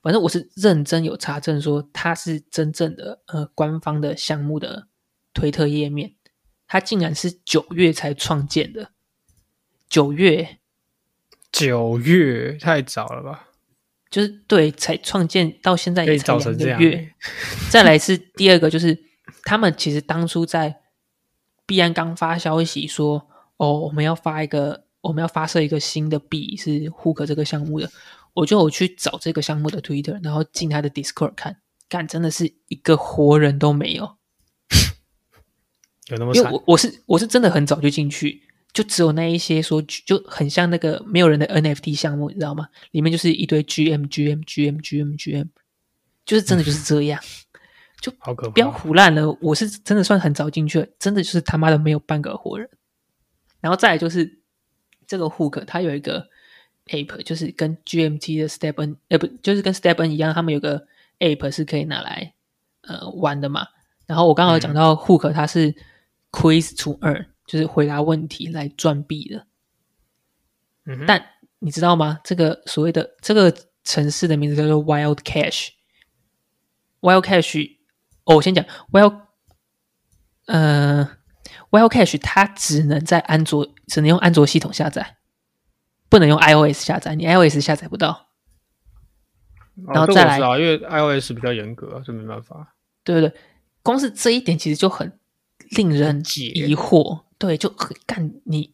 反正我是认真有查证说它是真正的呃官方的项目的推特页面，它竟然是九月才创建的，九月。九月太早了吧？就是对，才创建到现在也才两个月。欸再来是第二个，就是他们其实当初在币安刚发消息说，哦，我们要发一个，我们要发射一个新的币，是 Hook 这个项目的。我就有去找这个项目的 Twitter，然后进他的 Discord 看，干真的是一个活人都没有，有那么惨？因为我我是我是真的很早就进去。就只有那一些说就很像那个没有人的 NFT 项目，你知道吗？里面就是一堆 GM GM GM GM GM，就是真的就是这样，就好可怕，不要胡烂了。我是真的算很早进去，真的就是他妈的没有半个活人。然后再来就是这个 Hook，它有一个 App，就是跟 GMT 的 Step N，呃不，就是跟 Step N 一样，他们有个 App 是可以拿来呃玩的嘛。然后我刚刚讲到 Hook，它是 Quiz to Earn。就是回答问题来赚币的，嗯，但你知道吗？这个所谓的这个城市的名字叫做 Wild Cash。Wild Cash，哦，我先讲 Wild，呃，Wild Cash 它只能在安卓，只能用安卓系统下载，不能用 iOS 下载，你 iOS 下载不到。然后再来，因为 iOS 比较严格，这没办法。对对对，光是这一点其实就很令人疑惑。对，就很干你，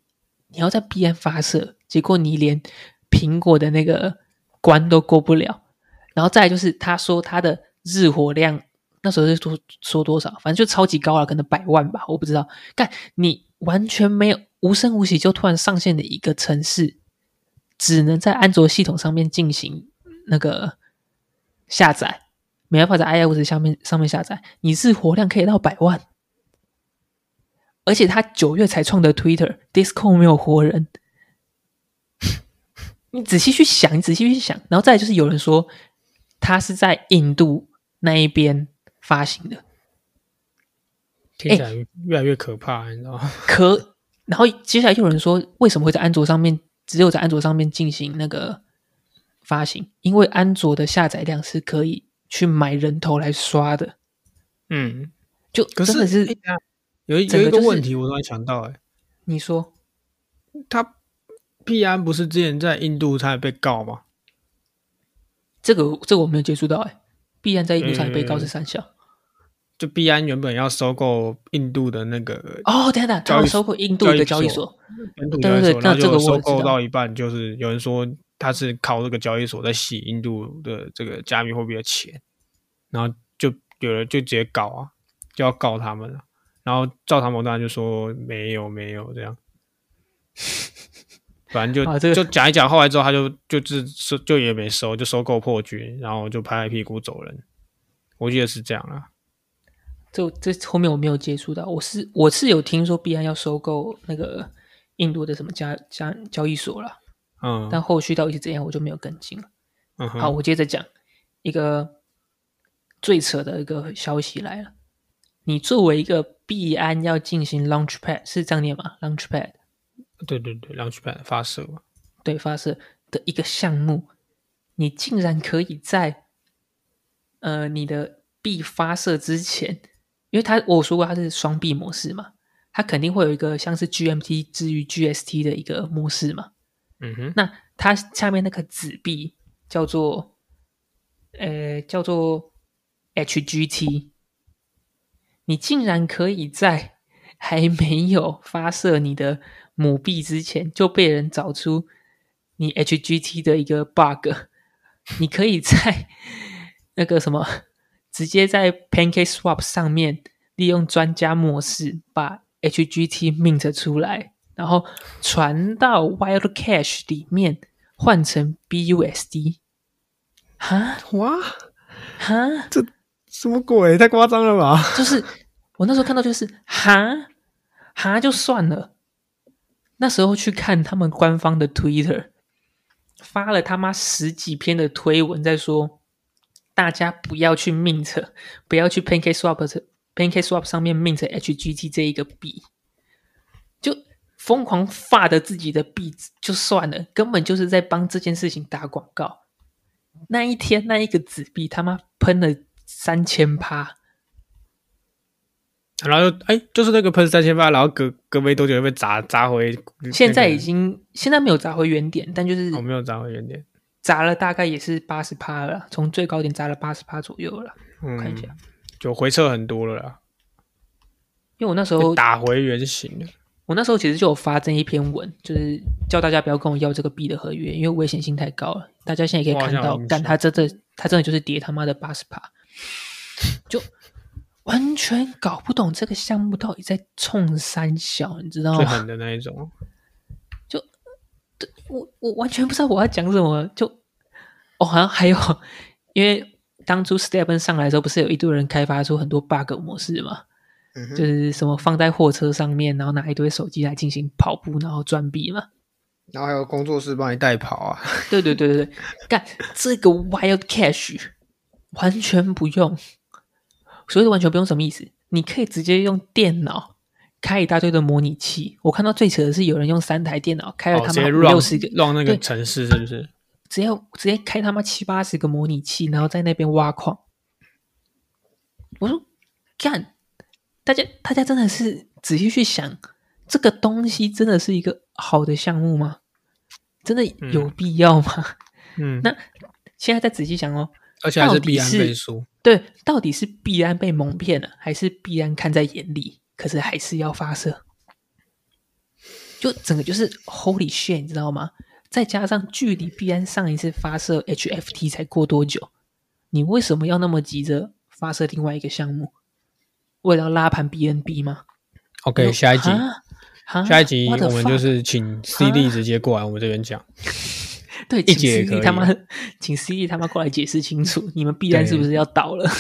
你要在币安发射，结果你连苹果的那个关都过不了，然后再就是他说他的日活量那时候是说说多少，反正就超级高了，可能百万吧，我不知道。干你完全没有无声无息就突然上线的一个城市，只能在安卓系统上面进行那个下载，没办法在 iOS 上面上面下载，你日活量可以到百万。而且他九月才创的 Twitter，Discord 没有活人。你仔细去想，你仔细去想，然后再就是有人说他是在印度那一边发行的，听起来越来越可怕，你知道吗？可，然后接下来又有人说，为什么会在安卓上面只有在安卓上面进行那个发行？因为安卓的下载量是可以去买人头来刷的。嗯，就真的是。有一有一个问题，我突然想到，哎，你说，他币安不是之前在印度差点被告吗？这个这个我没有接触到，哎，币安在印度差点被告是三项，就币安原本要收购印度的那个哦，等等，他要收购印度的交易所，对对对，那这个收购到一半，就是有人说他是靠这个交易所在洗印度的这个加密货币的钱，然后就有人就直接告啊，就要告他们了。然后赵唐某当然就说没有没有这样，反正就 就讲一讲，后来之后他就就是收就也没收，就收购破局，然后就拍拍屁股走人。我记得是这样啊。这这后面我没有接触到，我是我是有听说币安要收购那个印度的什么加加交易所了，嗯，但后续到底是怎样，我就没有跟进了。嗯，好，我接着讲一个最扯的一个消息来了。你作为一个币安要进行 Launchpad 是这样念吗？Launchpad，对对对，Launchpad 发射，对发射的一个项目，你竟然可以在呃你的币发射之前因为它我说过它是双币模式嘛，它肯定会有一个像是 GMT 至于 GST 的一个模式嘛。嗯哼，那它下面那个子币叫做呃叫做 HGT，你竟然可以在还没有发射你的母币之前就被人找出你 HGT 的一个 bug，你可以在 那个什么直接在 Pancake Swap 上面利用专家模式把 HGT mint 出来，然后传到 Wild Cache 里面换成 BUSD。哈哇，哈这，什么鬼？太夸张了吧？就是我那时候看到就是哈哈就算了，那时候去看他们官方的 Twitter，发了他妈十几篇的推文，在说大家不要去 mint，不要去 PancakeSwap PancakeSwap 上面 mint HGT 这一个币，就疯狂发的自己的币就算了，根本就是在帮这件事情打广告。那一天那一个纸币他妈喷了三千趴。然后就哎，就是那个喷三千八，然后隔隔没多久又被砸砸回。现在已经现在没有砸回原点，但就是哦，没有砸回原点，砸了大概也是八十趴了，从最高点砸了八十趴左右了。嗯，看一下，就回撤很多了啦，因为我那时候打回原形了。我那时候其实就有发这一篇文，就是叫大家不要跟我要这个币的合约，因为危险性太高了。大家现在也可以看到，但它真的它真的就是跌他妈的八十趴，就。完全搞不懂这个项目到底在冲三小，你知道吗？最狠的那一种，就我我完全不知道我要讲什么。就哦，好像还有，因为当初 Step 上来的时候，不是有一堆人开发出很多 bug 模式嘛？嗯，就是什么放在货车上面，然后拿一堆手机来进行跑步，然后转笔嘛。然后还有工作室帮你代跑啊？对对对对对，干这个 Wild Cash 完全不用。所以完全不用什么意思，你可以直接用电脑开一大堆的模拟器。我看到最扯的是有人用三台电脑开了他妈六十个，让那个城市是不是？只要直接开他妈七八十个模拟器，然后在那边挖矿。我说干，大家大家真的是仔细去想，这个东西真的是一个好的项目吗？真的有必要吗？嗯，那现在再仔细想哦。而且还是必安背书，对，到底是必然被蒙骗了，还是必然看在眼里，可是还是要发射？就整个就是 Holy shit，你知道吗？再加上距离必安上一次发射 HFT 才过多久，你为什么要那么急着发射另外一个项目？为了拉盘 BNB 吗？OK，下一集，下一集我们就是请 CD 直接过来我们这边讲。对，请 C D 他妈，请 C D 他妈过来解释清楚，你们必然是不是要倒了？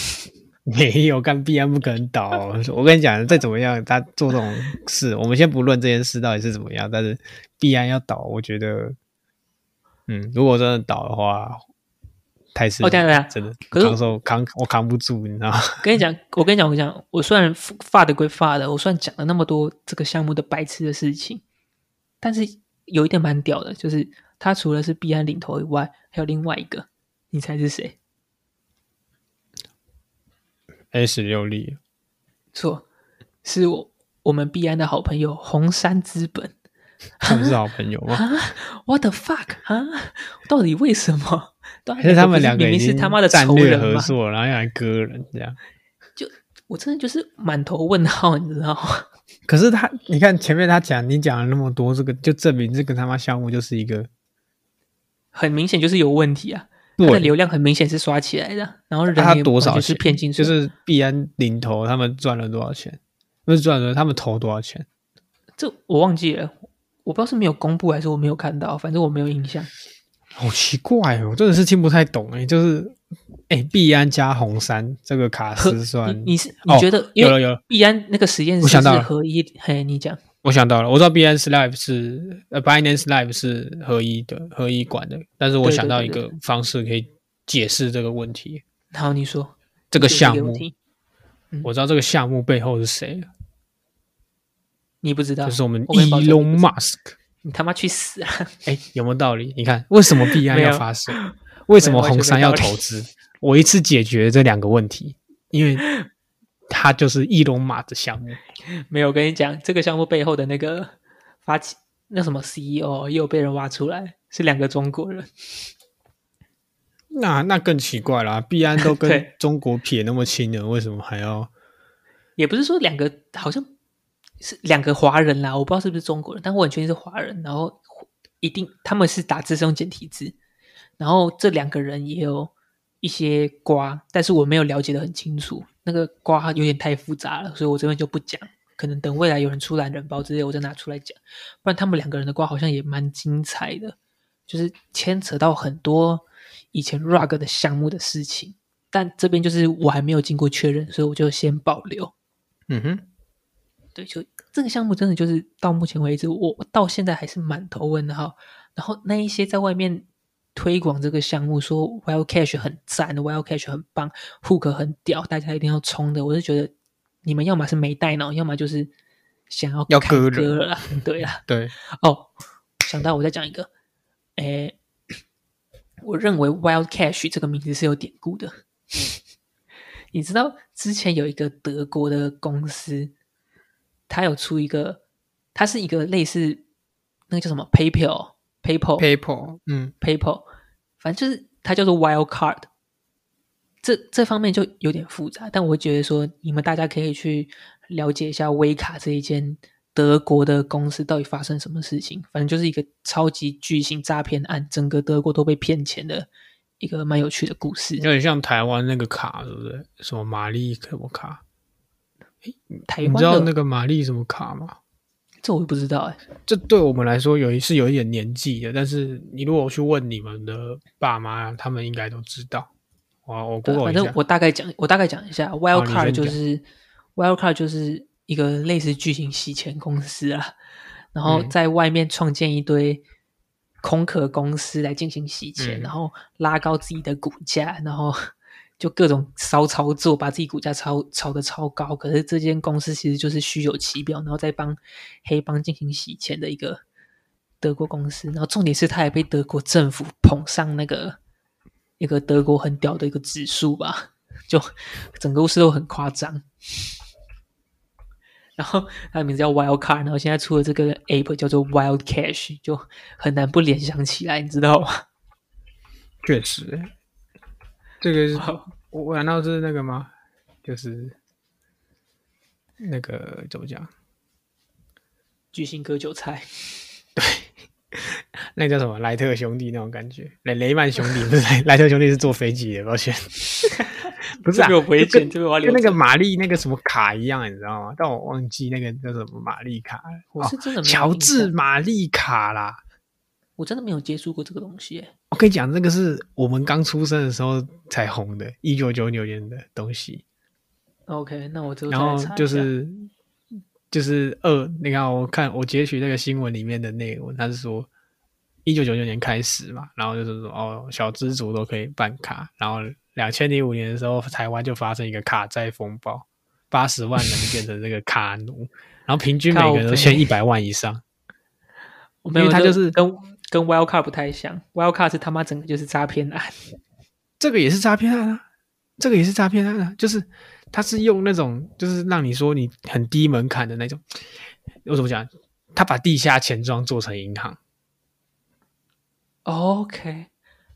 没有，干必然不可能倒。我跟你讲，再怎么样，他做这种事，我们先不论这件事到底是怎么样，但是必然要倒。我觉得，嗯，如果真的倒的话，太是，哦，对对真的，扛受扛，我扛不住，你知道吗？跟你讲，我跟你讲，我跟你讲，我虽然发的归发的，我虽然讲了那么多这个项目的白痴的事情，但是有一点蛮屌的，就是。他除了是币安领头以外，还有另外一个，你猜是谁？S 六力，错，是我我们币安的好朋友红杉资本。他们是好朋友吗？What the fuck 啊？到底为什么？还是他们两个明明是他妈的战略合作，然后又来割人这样？就我真的就是满头问号，你知道吗？可是他，你看前面他讲，你讲了那么多，这个就证明这个他妈项目就是一个。很明显就是有问题啊！它的流量很明显是刷起来的，然后人他多少是骗进去，就是币安领头，他们赚了多少钱？不是赚了，他们投多少钱？这我忘记了，我不知道是没有公布还是我没有看到，反正我没有印象。好奇怪哦，真的是听不太懂哎，就是哎，币安加红杉这个卡斯算？你是你觉得有了有了？币安那个实验室是合一？嘿，你讲。我想到了，我知道 BNS Live 是呃 Binance Live 是合一的，合一管的。但是我想到一个方式可以解释这个问题。好，你说这个项目，我知道这个项目背后是谁了你不知道？就是我们 Elon Musk。你他妈去死啊！哎，有没有道理？你看，为什么 币安要发射？为什么红杉要投资？我一次解决这两个问题，因为它就是翼龙马的项目。没有，我跟你讲，这个项目背后的那个发起那什么 CEO 也有被人挖出来，是两个中国人。那那更奇怪啦，币安都跟 中国撇那么亲了，为什么还要？也不是说两个，好像是两个华人啦，我不知道是不是中国人，但我很确定是华人。然后一定他们是打字是用简体字，然后这两个人也有一些瓜，但是我没有了解的很清楚，那个瓜有点太复杂了，所以我这边就不讲。可能等未来有人出懒人包之类，我再拿出来讲。不然他们两个人的瓜好像也蛮精彩的，就是牵扯到很多以前 rug 的项目的事情。但这边就是我还没有经过确认，所以我就先保留。嗯哼，对，就这个项目真的就是到目前为止，我到现在还是满头问号。然后那一些在外面推广这个项目，说 Wild Cash 很赞，Wild Cash 很棒，Hook 很屌，大家一定要冲的，我是觉得你们要么是没带脑，要么就是想要要看割人歌了啦。对啦，对，哦，想到我再讲一个，诶，我认为 Wild Cash 这个名字是有典故的。你知道之前有一个德国的公司，它有出一个，它是一个类似那个叫什么 PayPal、PayPal、PayPal，嗯 PayPal，反正就是它叫做 Wild Card。这这方面就有点复杂，但我会觉得说，你们大家可以去了解一下威卡这一间德国的公司到底发生什么事情。反正就是一个超级巨型诈骗案，整个德国都被骗钱的一个蛮有趣的故事有。点像台湾那个卡，对不对？什么玛丽什么卡？台湾你知道那个玛丽什么卡吗？这我也不知道哎、这对我们来说有一是有一点年纪的，但是你如果去问你们的爸妈，他们应该都知道。我我反正我大概讲，我大概讲一下，Wild Card 就是 Wild Card 就是一个类似巨型洗钱公司啊，然后嗯。在外面创建一堆空壳公司来进行洗钱，嗯。然后拉高自己的股价，然后就各种骚操作，把自己股价炒炒得超高。可是这间公司其实就是虚有其表，然后再帮黑帮进行洗钱的一个德国公司。然后重点是，它也被德国政府捧上那个一个德国很屌的一个指数吧，就整个故事都很夸张。然后它的名字叫 Wild Card，然后现在出了这个 app 叫做 Wild Cash，就很难不联想起来，你知道吗？确实，这个 是哇我我难道是那个吗？就是那个怎么讲？巨星割韭菜，对那个叫什么莱特兄弟那种感觉？雷雷曼兄弟不是莱莱特兄弟是坐飞机的，抱歉，不是啊，我不会就跟那个玛丽那个什么卡一样，你知道吗？但我忘记那个叫什么玛丽卡。我是真的没有印乔治象玛丽卡啦。我真的没有接触过这个东西耶。我跟你讲，这个是我们刚出生的时候才红的，一九九九年的东西。OK，那我之后再然后就是就是二，你看我看我截取那个新闻里面的内容，他是说一九九九年开始嘛，然后就是说哦，小资族都可以办卡，然后两千零五年的时候，台湾就发生一个卡债风暴，八十万人变成这个卡奴，然后平均每个人都 欠一百万以上。我没有，因为它就是跟跟 Wild Card 不太像，Wild Card 是他妈整个就是诈骗案。这个也是诈骗案啊，这个也是诈骗案啊，就是他是用那种就是让你说你很低门槛的那种，我怎么讲？他把地下钱庄做成银行，OK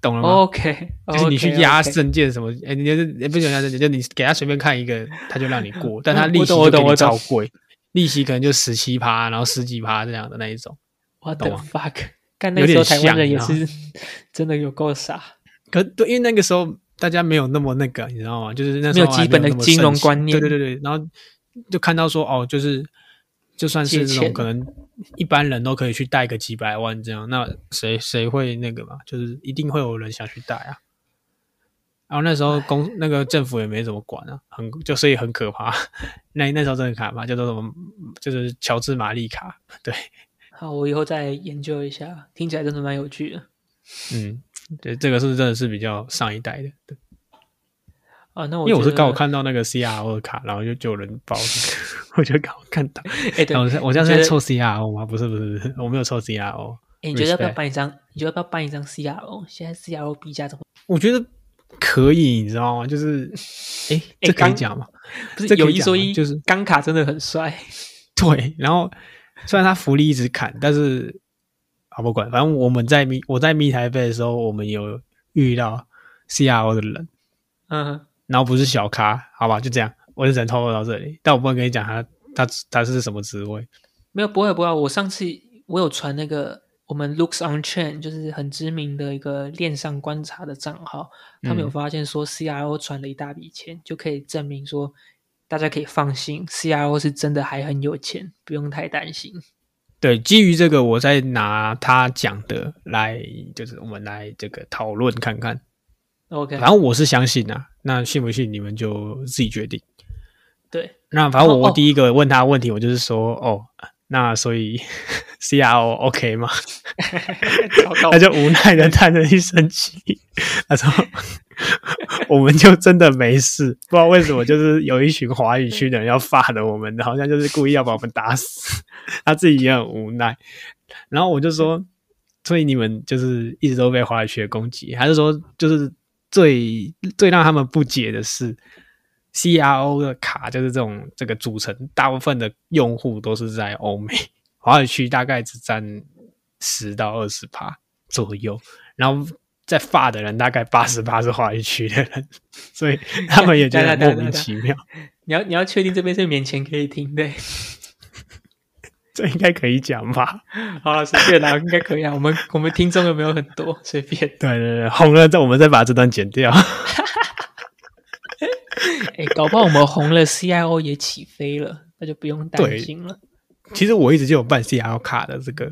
懂了吗？OK，就是你去压证件什么，哎，你就是也不是压证件，就你给他随便看一个，他就让你过，但他利息我懂我就给你懂我懂超贵，利息可能就十七趴，然后十几趴这样的那一种。The 吗 fuck？干那个时候台湾人也是 真的有够傻，可对，因为那个时候大家没有那么那个，你知道吗？就是那时候没有基本的金融观念对对对对，然后就看到说哦，就是就算是借钱这种可能一般人都可以去贷个几百万这样，那谁谁会那个嘛？就是一定会有人想去贷啊。然后那时候公那个政府也没怎么管啊，很就所以很可怕。那那时候真的很可怕，叫做什么？就是乔治玛丽卡，对，好，我以后再研究一下，听起来真的蛮有趣的嗯，对，这个是真的是比较上一代的，对。啊。那我因为我是刚好，看到那个 CRO 的卡，然后就就有人报这个，我就刚好看到。哎，对然后，我现我现在在凑 CRO 吗？不是不是不是，我没有凑 CRO。哎你觉得要不要办一张？你觉得要不要办一张 CRO？现在 CRO 币价怎么？我觉得可以，你知道吗？就是，哎，这可以刚讲吗？不是有一说一，就是钢卡真的很帅。对，然后虽然他福利一直砍，但是啊不管，反正我们在密我在密台北的时候，我们有遇到 CRO 的人，嗯，然后不是小咖，好吧，就这样，我就只能透露到这里，但我不能跟你讲他他他是什么职位。没有，不会不会。我上次我有传那个我们 Looks on Chain，就是很知名的一个链上观察的账号，他们有嗯发现说 CRO 传了一大笔钱，就可以证明说大家可以放心，CRO 是真的还很有钱，不用太担心。对，基于这个，我再拿他讲的来，就是我们来这个讨论看看。OK，反正我是相信啊，那信不信你们就自己决定。对，那反正我第一个问他的问题，我就是说，哦，那所以 CRO OK 吗？他就无奈的叹了一声气，他说：“我们就真的没事，不知道为什么，就是有一群华语区的人要发的我们，好像就是故意要把我们打死，他自己也很无奈。然后我就说，所以你们就是一直都被华语区的攻击，还是说就是最最让他们不解的是，CRO 的卡就是这种这个组成，大部分的用户都是在欧美，华语区大概只占十到二十趴左右，然后在发的人大概八十八是华语区的人，所以他们也觉得 莫名其妙。你要你要确定这边是免钱可以听的。这应该可以讲吧？好了，随便啦，应该可以啊。我们我们听众有没有很多？随便。对对对，红了，再我们再把这段剪掉。哎，搞不好我们红了，CIO 也起飞了，那就不用担心了。其实我一直就有办 CIO 卡的这个，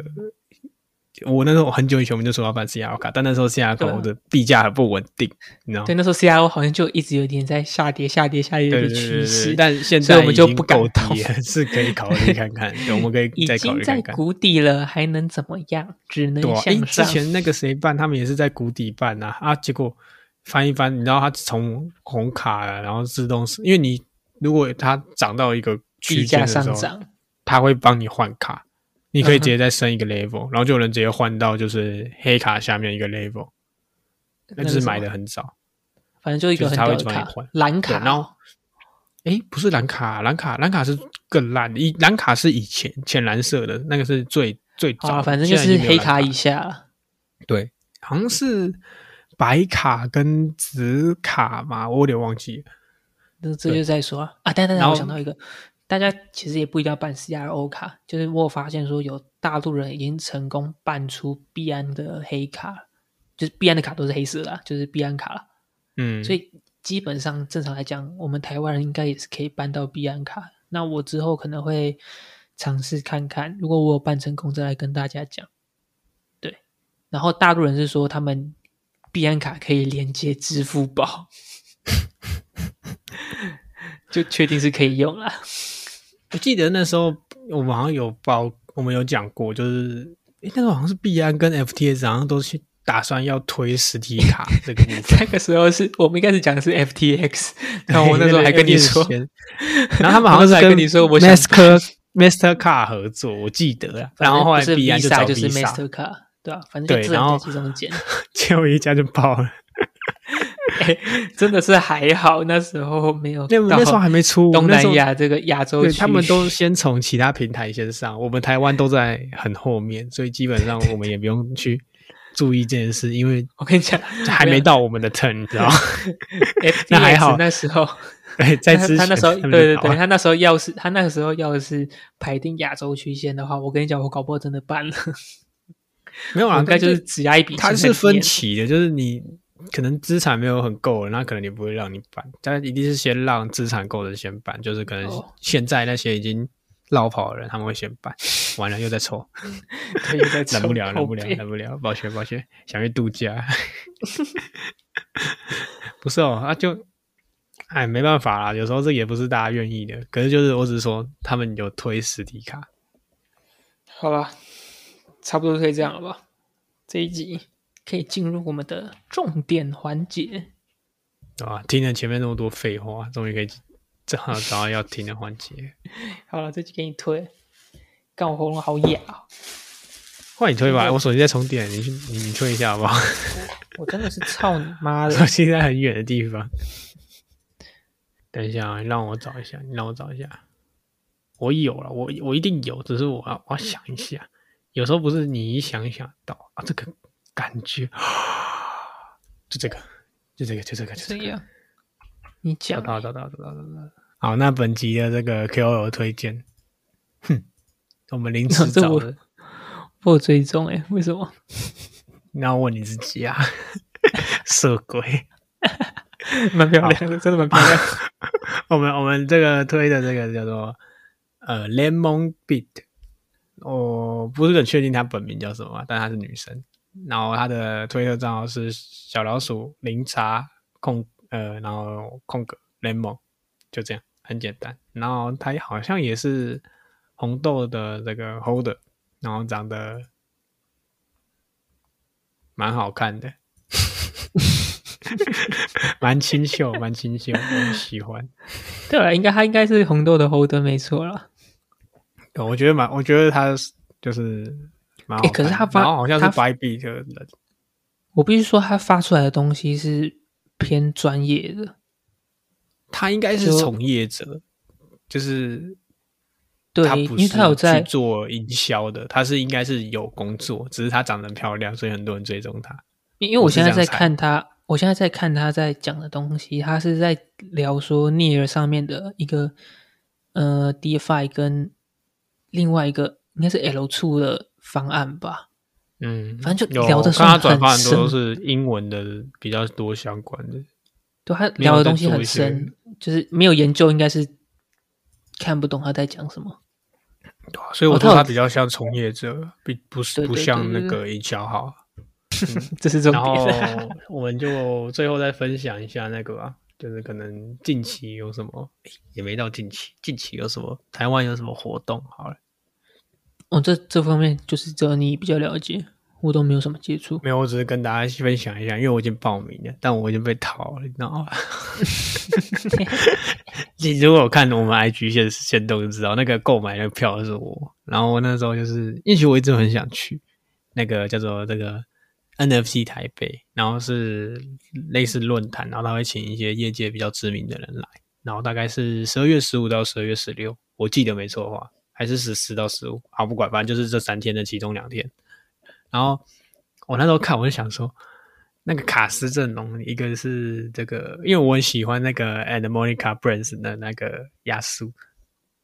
我那时候很久以前我们就说要办 CIO 卡，但那时候卡的币价很不稳定，你知道吗？对，那时候 CIO 好像就一直有点在下跌、下跌、下跌的趋势，，但现在我们就不敢够动，是可以考虑看看，对我们可以 已再考经在虑看看。谷底了，还能怎么样？只能对啊，诶向上。之前那个谁办，他们也是在谷底办啊，啊，结果翻一翻，你知道它从红卡啊，然后自动，因为你如果它涨到一个区间的时候，上涨，他会帮你换卡，你可以直接再升一个 level，、然后就有人直接换到就是黑卡下面一个 level，那就是买的很早。反正就一个很屌的卡蓝卡。对然后诶，不是蓝卡，蓝卡蓝卡是更烂的，以蓝卡是以前浅蓝色的那个是最最早反正就是黑卡以下。对，好像是白卡跟紫卡嘛，我有点忘记。那这就再说啊。啊，等等等，我想到一个，大家其实也不一定要办 CRO 卡，就是我有发现说有大陆人已经成功办出币安的黑卡，就是币安的卡都是黑色的啊，就是币安卡啦。嗯，所以基本上正常来讲，我们台湾人应该也是可以办到币安卡。那我之后可能会尝试看看，如果我有办成功，再来跟大家讲。对，然后大陆人是说他们币安卡可以连接支付宝，就确定是可以用了。我记得那时候我们好像有报，我们有讲过，就是诶那时候好像是币安跟 FTS 好像都去打算要推实体卡 这个部分。那个时候是我们一开始讲的是 FTX，然后我那时候还跟你说，然后他们好像是跟你说我想 Master Mastercard 合作，我记得啊。然后后来是币安就找 Visa 就是 Mastercard，对啊、反正就对然后这两家其中捡。结果一家就爆了。哎，真的是还好，那时候没有那那时候还没出，东南亚这个亚洲区，对他们都先从其他平台先上，我们台湾都在很后面，所以基本上我们也不用去注意这件事，因为我跟你讲，还没到我们的 turn，你知道吗 那还好那时候对，在之前他他那时候对对对，他那时候要是他那个时候要是排定亚洲区线的话，我跟你讲，我搞不好真的办了，没有啊，该就是只押一笔。它是分期的，就是你可能资产没有很够了，那可能你不会让你办，但一定是先让资产够的先办，就是可能哦现在那些已经绕跑的人他们会先办，完了又在抽，对又在忍不了，抽忍不了，忍不了，抱歉，抱歉，想去度假。不是哦，啊就，哎，没办法啦，有时候这也不是大家愿意的。可是就是我只是说，他们有推实体卡，好了，差不多可以这样了吧？这一集可以进入我们的重点环节。啊？听了前面那么多废话，终于可以正好 找到要听的环节。好了，这集给你推，干我喉咙好哑哦。换你推吧，我手机在充电，你去你你推一下好不好？我真的是操你妈的！手机在很远的地方。等一下啊，让我找一下，你让我找一下。我有了，我我一定有，只是我要我要想一下。有时候不是你一想一想到啊，这个感觉，就这个，就这个，就这个，就这个。你找讲到找到找到找到。好，那本集的这个 KOL 推荐，哼，我们临时找的。我有追踪哎，为什么？那要问你自己啊，色鬼。蛮漂亮的，真的蛮漂亮。我们我们这个推的这个叫做呃 Lemon Beat，我不是很确定她本名叫什么，但她是女生。然后她的推特账号是小老鼠零茶空呃，然后空格 Lemon，就这样很简单。然后她好像也是红豆的这个 Holder，然后长得蛮好看的。蛮清秀，蛮清秀，我喜欢。对了，应该他应该是红豆的 holder 没错了。对我觉得蛮，我觉得他是就是蛮可是他发好像是他 beat 的人，我必须说，他发出来的东西是偏专业的。他应该是从业者，就是对，因为他有在去做营销的，他是应该是有工作，只是他长得很漂亮，所以很多人追踪他。因因为我现在在看他，我现在在看他在讲的东西，他是在聊说 Near 上面的一个呃 DeFi 跟另外一个应该是 L 出的方案吧。嗯，反正就有聊的看他算转发很很多都是英文的比较多相关的。对他聊的东西很深，就是没有研究，应该是看不懂他在讲什么。对啊所以我哦他有说他比较像从业者，比不是不像那个营销号。这是重然后点。我们就最后再分享一下那个吧，就是可能近期有什么，也没到近期，近期有什么台湾有什么活动？好了，哦，这这方面就是只有你比较了解，我都没有什么接触。没有，我只是跟大家分享一下，因为我已经报名了，但我已经被淘了，你知道吗？你如果看我们 IG 现现动就知道，那个购买那个票的是我，然后我那时候就是，因为其实我一直很想去那个叫做这个 NFC 台北，然后是类似论坛，然后他会请一些业界比较知名的人来，然后大概是十二月十五到十二月十六，我记得没错的话，还是十四到十五，好不管，反正就是这三天的其中两天。然后我那时候看，我就想说，那个卡斯阵容，一个是这个，因为我很喜欢那个 And Monica Brands 的那个亚苏，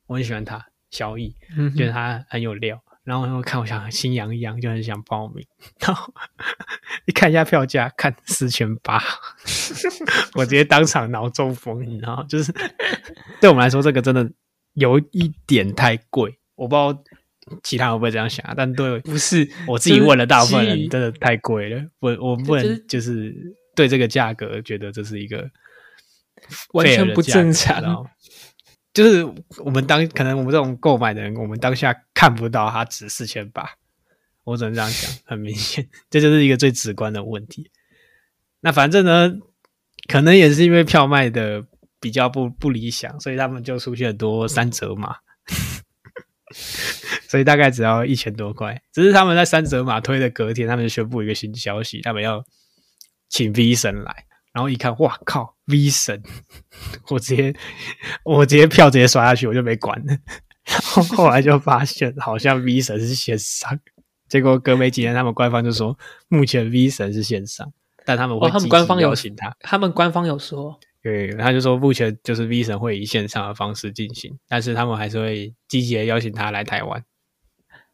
我很喜欢他，小易，嗯觉得他很有料。然后我看，我想心痒痒，就很想报名。然后一看一下票价，看四千八，我直接当场脑中风，你知道吗，就是对我们来说，这个真的有一点太贵。我不知道其他人会不会这样想啊，但对不是我自己问了，大部分人真的太贵了。我我不就是能就是对这个价格觉得这是一个完全不正常就是我们当可能我们这种购买的人，我们当下看不到它值四千八，我只能这样讲，很明显，这就是一个最直观的问题。那反正呢，可能也是因为票卖的比较不不理想，所以他们就出现很多三折码，所以大概只要一千多块。只是他们在三折码推的隔天，他们就宣布一个新消息，他们要请 V 神来。然后一看，哇靠，V 神！我直接我直接票直接刷下去，我就没管了。然 后后来就发现，好像 V 神是线上，结果隔没几天，他们官方就说，目前 V 神是线上，但他们会哦他们官方有邀请他。他们官方有说，对，他就说目前就是 V 神会以线上的方式进行，但是他们还是会积极的邀请他来台湾。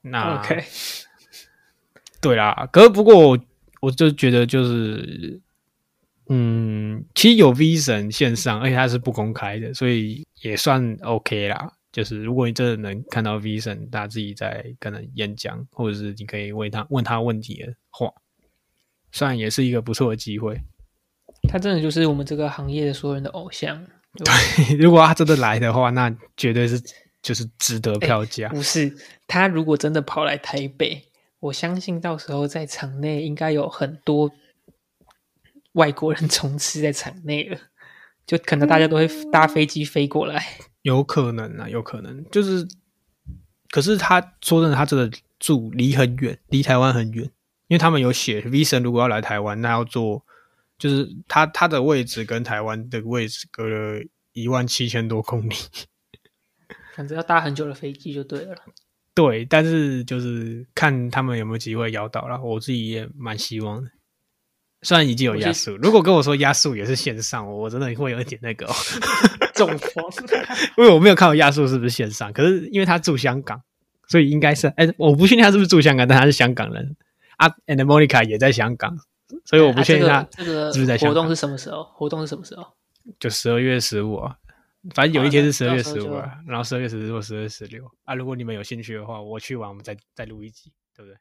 那 OK，对啦，可是不过我我就觉得就是，嗯，其实有 V 神线上，而且它是不公开的，所以也算 OK 啦。就是如果你真的能看到 Visa 他自己在可能演讲，或者是你可以问他问他问题的话，算也是一个不错的机会。他真的就是我们这个行业的所有人的偶像。对 如果他真的来的话，那绝对是就是值得票价。不是他如果真的跑来台北，我相信到时候在场内应该有很多外国人充斥在场内了，就可能大家都会搭飞机飞过来。有可能啊，有可能，就是，可是他说真的，他真的住离很远，离台湾很远，因为他们有写 V 神如果要来台湾，那要坐，就是他他的位置跟台湾的位置隔了一万七千多公里。反正要搭很久的飞机就对了。对，但是就是看他们有没有机会摇到了，我自己也蛮希望的。虽然已经有压速，如果跟我说压速也是线上，我真的会有一点那个 中风，因为我没有看到压速是不是线上。可是因为他住香港，所以应该是哎，我不确定他是不是住香港，但他是香港人啊。And Monica 也在香港，所以我不确定他这个是不是在香港活动是什么时候？活动是什么时候？就十二月十五啊。反正有一天是十二月十五啊，然后十二月十四或十二月十六啊。如果你们有兴趣的话，我去玩我们再再录一集，对不对？